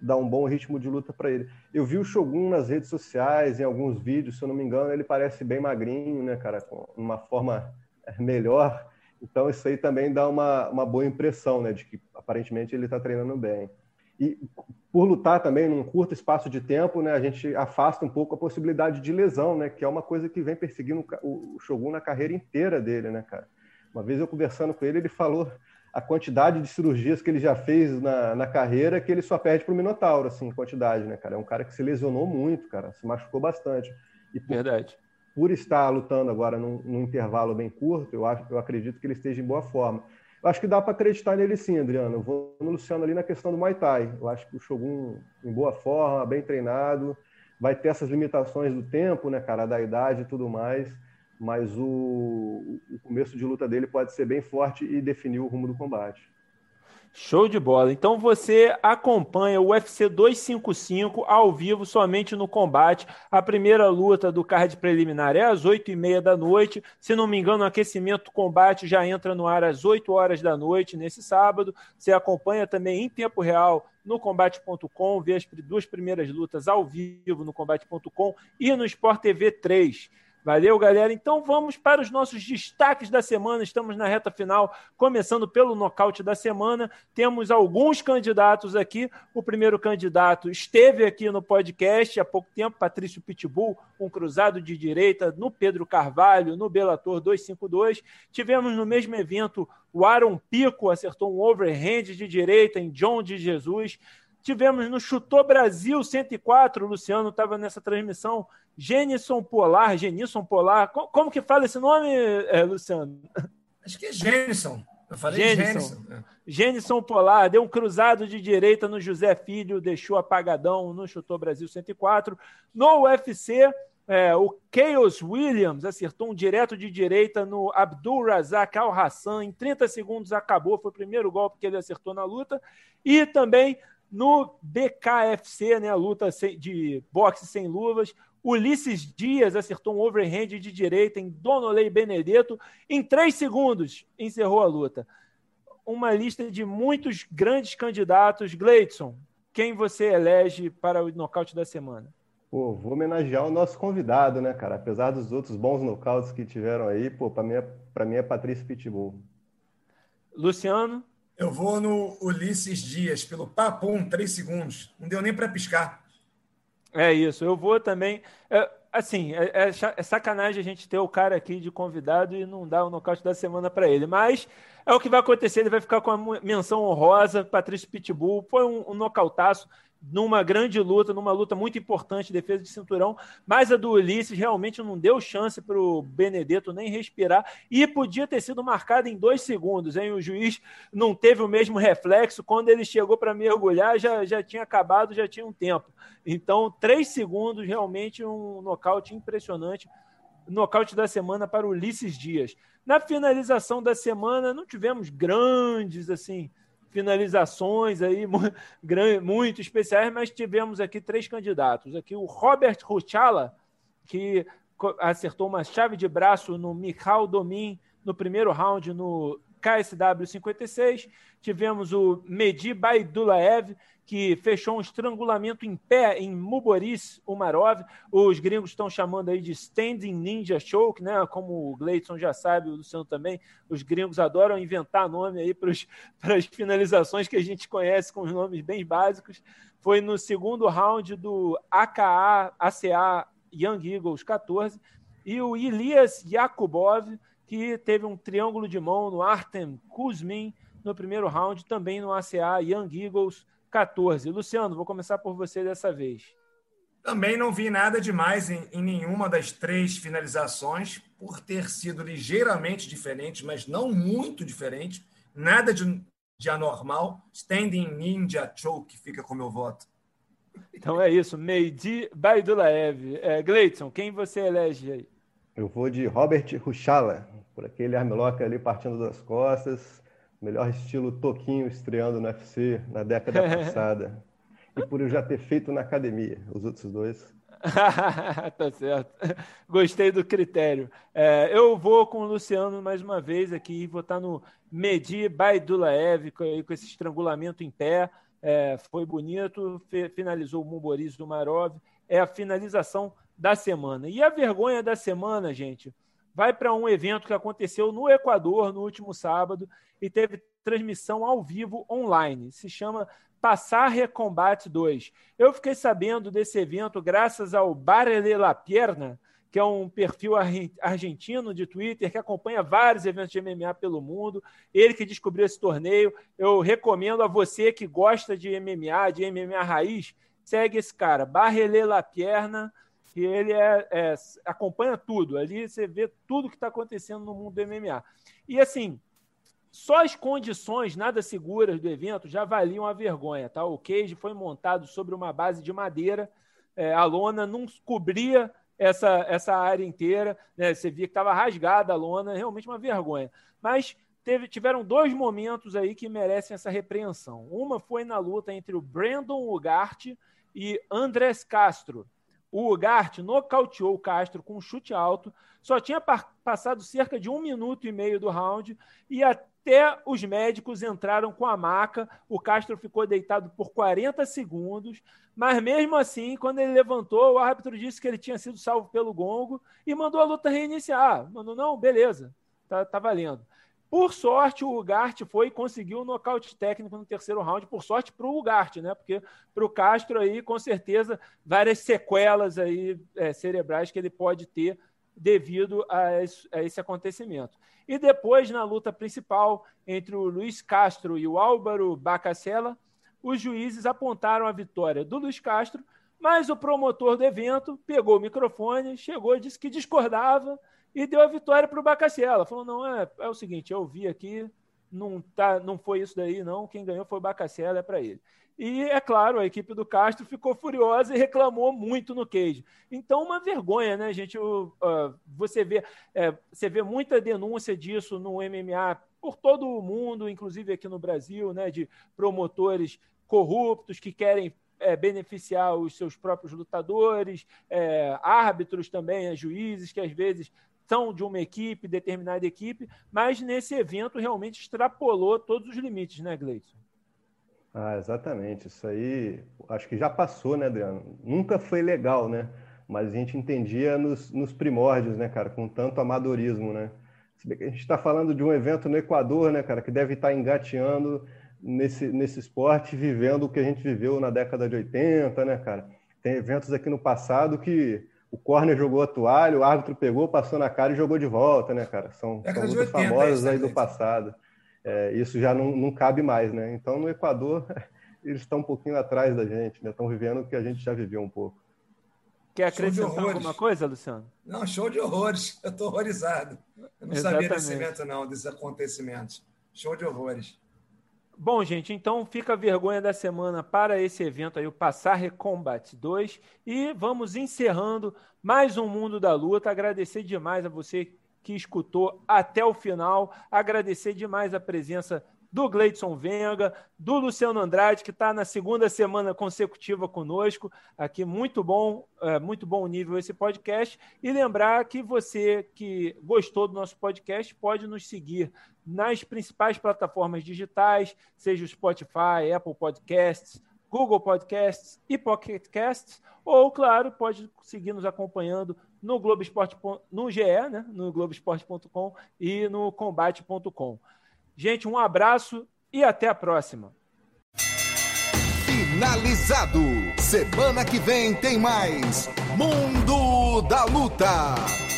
dá um bom ritmo de luta para ele. Eu vi o Shogun nas redes sociais, em alguns vídeos, se eu não me engano, ele parece bem magrinho, né, cara, com uma forma é, melhor. Então isso aí também dá uma, uma boa impressão, né, de que aparentemente ele está treinando bem. E por lutar também num curto espaço de tempo, né, a gente afasta um pouco a possibilidade de lesão, né, que é uma coisa que vem perseguindo o Shogun na carreira inteira dele, né, cara. Uma vez eu conversando com ele, ele falou a quantidade de cirurgias que ele já fez na, na carreira que ele só perde para o Minotauro, assim, quantidade, né, cara? É um cara que se lesionou muito, cara, se machucou bastante. E por, Verdade. Por estar lutando agora num, num, intervalo bem curto, eu, acho, eu acredito que ele esteja em boa forma. Eu acho que dá para acreditar nele sim, Adriano. Eu vou no Luciano ali na questão do Muay Thai. Eu acho que o Shogun em boa forma, bem treinado, vai ter essas limitações do tempo, né, cara, da idade e tudo mais mas o, o começo de luta dele pode ser bem forte e definir o rumo do combate. Show de bola. Então você acompanha o UFC 255 ao vivo somente no combate. A primeira luta do card preliminar é às 8h30 da noite. Se não me engano, o aquecimento combate já entra no ar às 8 horas da noite nesse sábado. Você acompanha também em tempo real no combate.com, vê as duas primeiras lutas ao vivo no combate.com e no Sport TV 3. Valeu, galera. Então vamos para os nossos destaques da semana. Estamos na reta final, começando pelo nocaute da semana. Temos alguns candidatos aqui. O primeiro candidato esteve aqui no podcast há pouco tempo, Patrício Pitbull, um cruzado de direita no Pedro Carvalho, no Bellator 252. Tivemos no mesmo evento o Aaron Pico, acertou um overhand de direita em John de Jesus. Tivemos no Chutou Brasil 104, o Luciano estava nessa transmissão. Genison Polar, Genison Polar. Como, que fala esse nome, é, Luciano? Acho que é Genison. Eu falei Genison. Genison é. Polar deu um cruzado de direita no José Filho, deixou apagadão no Chutou Brasil 104. No UFC, é, o Chaos Williams acertou um direto de direita no Abdul Razak Al Hassan. Em 30 segundos acabou, foi o primeiro golpe que ele acertou na luta. E também no BKFC, né, a luta de boxe sem luvas, Ulisses Dias acertou um overhand de direita em Donolei Benedetto. Em três segundos, encerrou a luta. Uma lista de muitos grandes candidatos. Gleidson, quem você elege para o nocaute da semana? Pô, vou homenagear o nosso convidado, né, cara? Apesar dos outros bons nocautes que tiveram aí, pô, para mim, é, mim é Patrício Pitbull. Luciano? Eu vou no Ulisses Dias, pelo papum, três segundos. Não deu nem para piscar. É isso. Eu vou também. É, assim, é, é, é, sacanagem a gente ter o cara aqui de convidado e não dar o nocaute da semana para ele. Mas é o que vai acontecer. Ele vai ficar com a menção honrosa. Patrício Pitbull foi um, um nocautaço numa grande luta, numa luta muito importante, defesa de cinturão, mas a do Ulisses realmente não deu chance para o Benedetto nem respirar e podia ter sido marcada em dois segundos, hein? O juiz não teve o mesmo reflexo, quando ele chegou para mergulhar já, já tinha acabado, já tinha um tempo. Então, três segundos, realmente um nocaute impressionante, nocaute da semana para o Ulisses Dias. Na finalização da semana, não tivemos grandes, assim, finalizações aí muito especiais, mas tivemos aqui três candidatos. Aqui o Robert Ruchala, que acertou uma chave de braço no Mikhail Domin no primeiro round no KSW 56. Tivemos o Medi Baidulaev, que fechou um estrangulamento em pé em Muboris Umarov. Os gringos estão chamando aí de Standing Ninja Choke, né? Como o Gleidson já sabe, o Luciano também. Os gringos adoram inventar nome aí para as finalizações que a gente conhece com os nomes bem básicos. Foi no segundo round do AKA ACA Young Eagles 14 e o Elias Yakubov, que teve um triângulo de mão no Artem Kuzmin no primeiro round, também no ACA Young Eagles 14. Luciano, vou começar por você dessa vez. Também não vi nada demais em, em nenhuma das três finalizações, por ter sido ligeiramente diferente, mas não muito diferente. Nada de, de anormal. Standing Ninja Choke fica com meu voto. Então é isso. Meidi Baidulaev. É, Gleidson, quem você elege aí? Eu vou de Robert Ruchala, por aquele armlock ali partindo das costas. Melhor estilo Toquinho estreando no UFC na década passada. e por eu já ter feito na academia, os outros dois. tá certo. Gostei do critério. É, eu vou com o Luciano mais uma vez aqui, vou estar no Medi Baidulaev, com, com esse estrangulamento em pé. É, foi bonito, finalizou o Mumboriz do Marov. É a finalização da semana. E a vergonha da semana, gente, vai para um evento que aconteceu no Equador no último sábado e teve transmissão ao vivo online. Se chama Passar Combate 2. Eu fiquei sabendo desse evento graças ao Barele La Pierna, que é um perfil argentino de Twitter que acompanha vários eventos de MMA pelo mundo. Ele que descobriu esse torneio. Eu recomendo a você que gosta de MMA, de MMA raiz, segue esse cara, Barrele La Pierna que ele é, é, acompanha tudo. Ali você vê tudo que está acontecendo no mundo do MMA. E assim, só as condições nada seguras do evento já valiam a vergonha. Tá? O cage foi montado sobre uma base de madeira, é, a lona não cobria essa, essa área inteira, né? você via que estava rasgada a lona, realmente uma vergonha. Mas teve, tiveram dois momentos aí que merecem essa repreensão. Uma foi na luta entre o Brandon Ugarte e Andrés Castro o Ugarte nocauteou o Castro com um chute alto, só tinha passado cerca de um minuto e meio do round e até os médicos entraram com a maca. O Castro ficou deitado por 40 segundos, mas mesmo assim, quando ele levantou, o árbitro disse que ele tinha sido salvo pelo gongo e mandou a luta reiniciar. Mandou, não, beleza, tá, tá valendo. Por sorte, o Ugarte foi e conseguiu o nocaute técnico no terceiro round, por sorte para o Ugarte, né? Porque para o Castro aí, com certeza, várias sequelas aí é, cerebrais que ele pode ter devido a esse, a esse, acontecimento. E depois, na luta principal entre o Luiz Castro e o Álvaro Bacacela, os juízes apontaram a vitória do Luiz Castro, mas o promotor do evento pegou o microfone, chegou e disse que discordava e deu a vitória para o Bacacela. Falou: não, é, é o seguinte, eu vi aqui, não, tá, não foi isso daí, não. Quem ganhou foi o Bacacela, é para ele. E, é claro, a equipe do Castro ficou furiosa e reclamou muito no cage. Então, uma vergonha, né, gente? uh, você, vê, é, você vê muita denúncia disso no MMA por todo o mundo, inclusive aqui no Brasil, né, de promotores corruptos que querem é, beneficiar os seus próprios lutadores, é, árbitros também, juízes que às vezes são de uma equipe, determinada equipe, mas nesse evento realmente extrapolou todos os limites, né, Gleison? Ah, exatamente. Isso aí acho que já passou, né, Adriano? Nunca foi legal, né? Mas a gente entendia nos, nos primórdios, né, cara, com tanto amadorismo, né? A gente está falando de um evento no Equador, né, cara, que deve estar tá engateando nesse, nesse esporte, vivendo o que a gente viveu na década de 80, né, cara? Tem eventos aqui no passado que o corner jogou a toalha, o árbitro pegou, passou na cara e jogou de volta, né, cara? São, são lutas famosas aí do passado. É, isso já não, não cabe mais, né? Então, no Equador, eles estão um pouquinho atrás da gente, né? Estão vivendo o que a gente já viveu um pouco. Quer acrescentar alguma coisa, Luciano? Não, show de horrores. Eu estou horrorizado. Eu não Exatamente. sabia desse evento, não, desses acontecimentos. Show de horrores. Bom, gente, então fica a vergonha da semana para esse evento aí, o Passar Recombat 2. E vamos encerrando mais um Mundo da Luta. Agradecer demais a você que escutou até o final. Agradecer demais a presença do Gleidson Venga, do Luciano Andrade, que está na segunda semana consecutiva conosco. Aqui, muito bom, é, muito bom nível esse podcast. E lembrar que você que gostou do nosso podcast pode nos seguir nas principais plataformas digitais, seja o Spotify, Apple Podcasts, Google Podcasts e Pocket Casts, ou, claro, pode seguir nos acompanhando no Globo Esporte, no GE, né, no Globoesporte.com e no combate.com. Gente, um abraço e até a próxima. Finalizado. Semana que vem tem mais Mundo da Luta.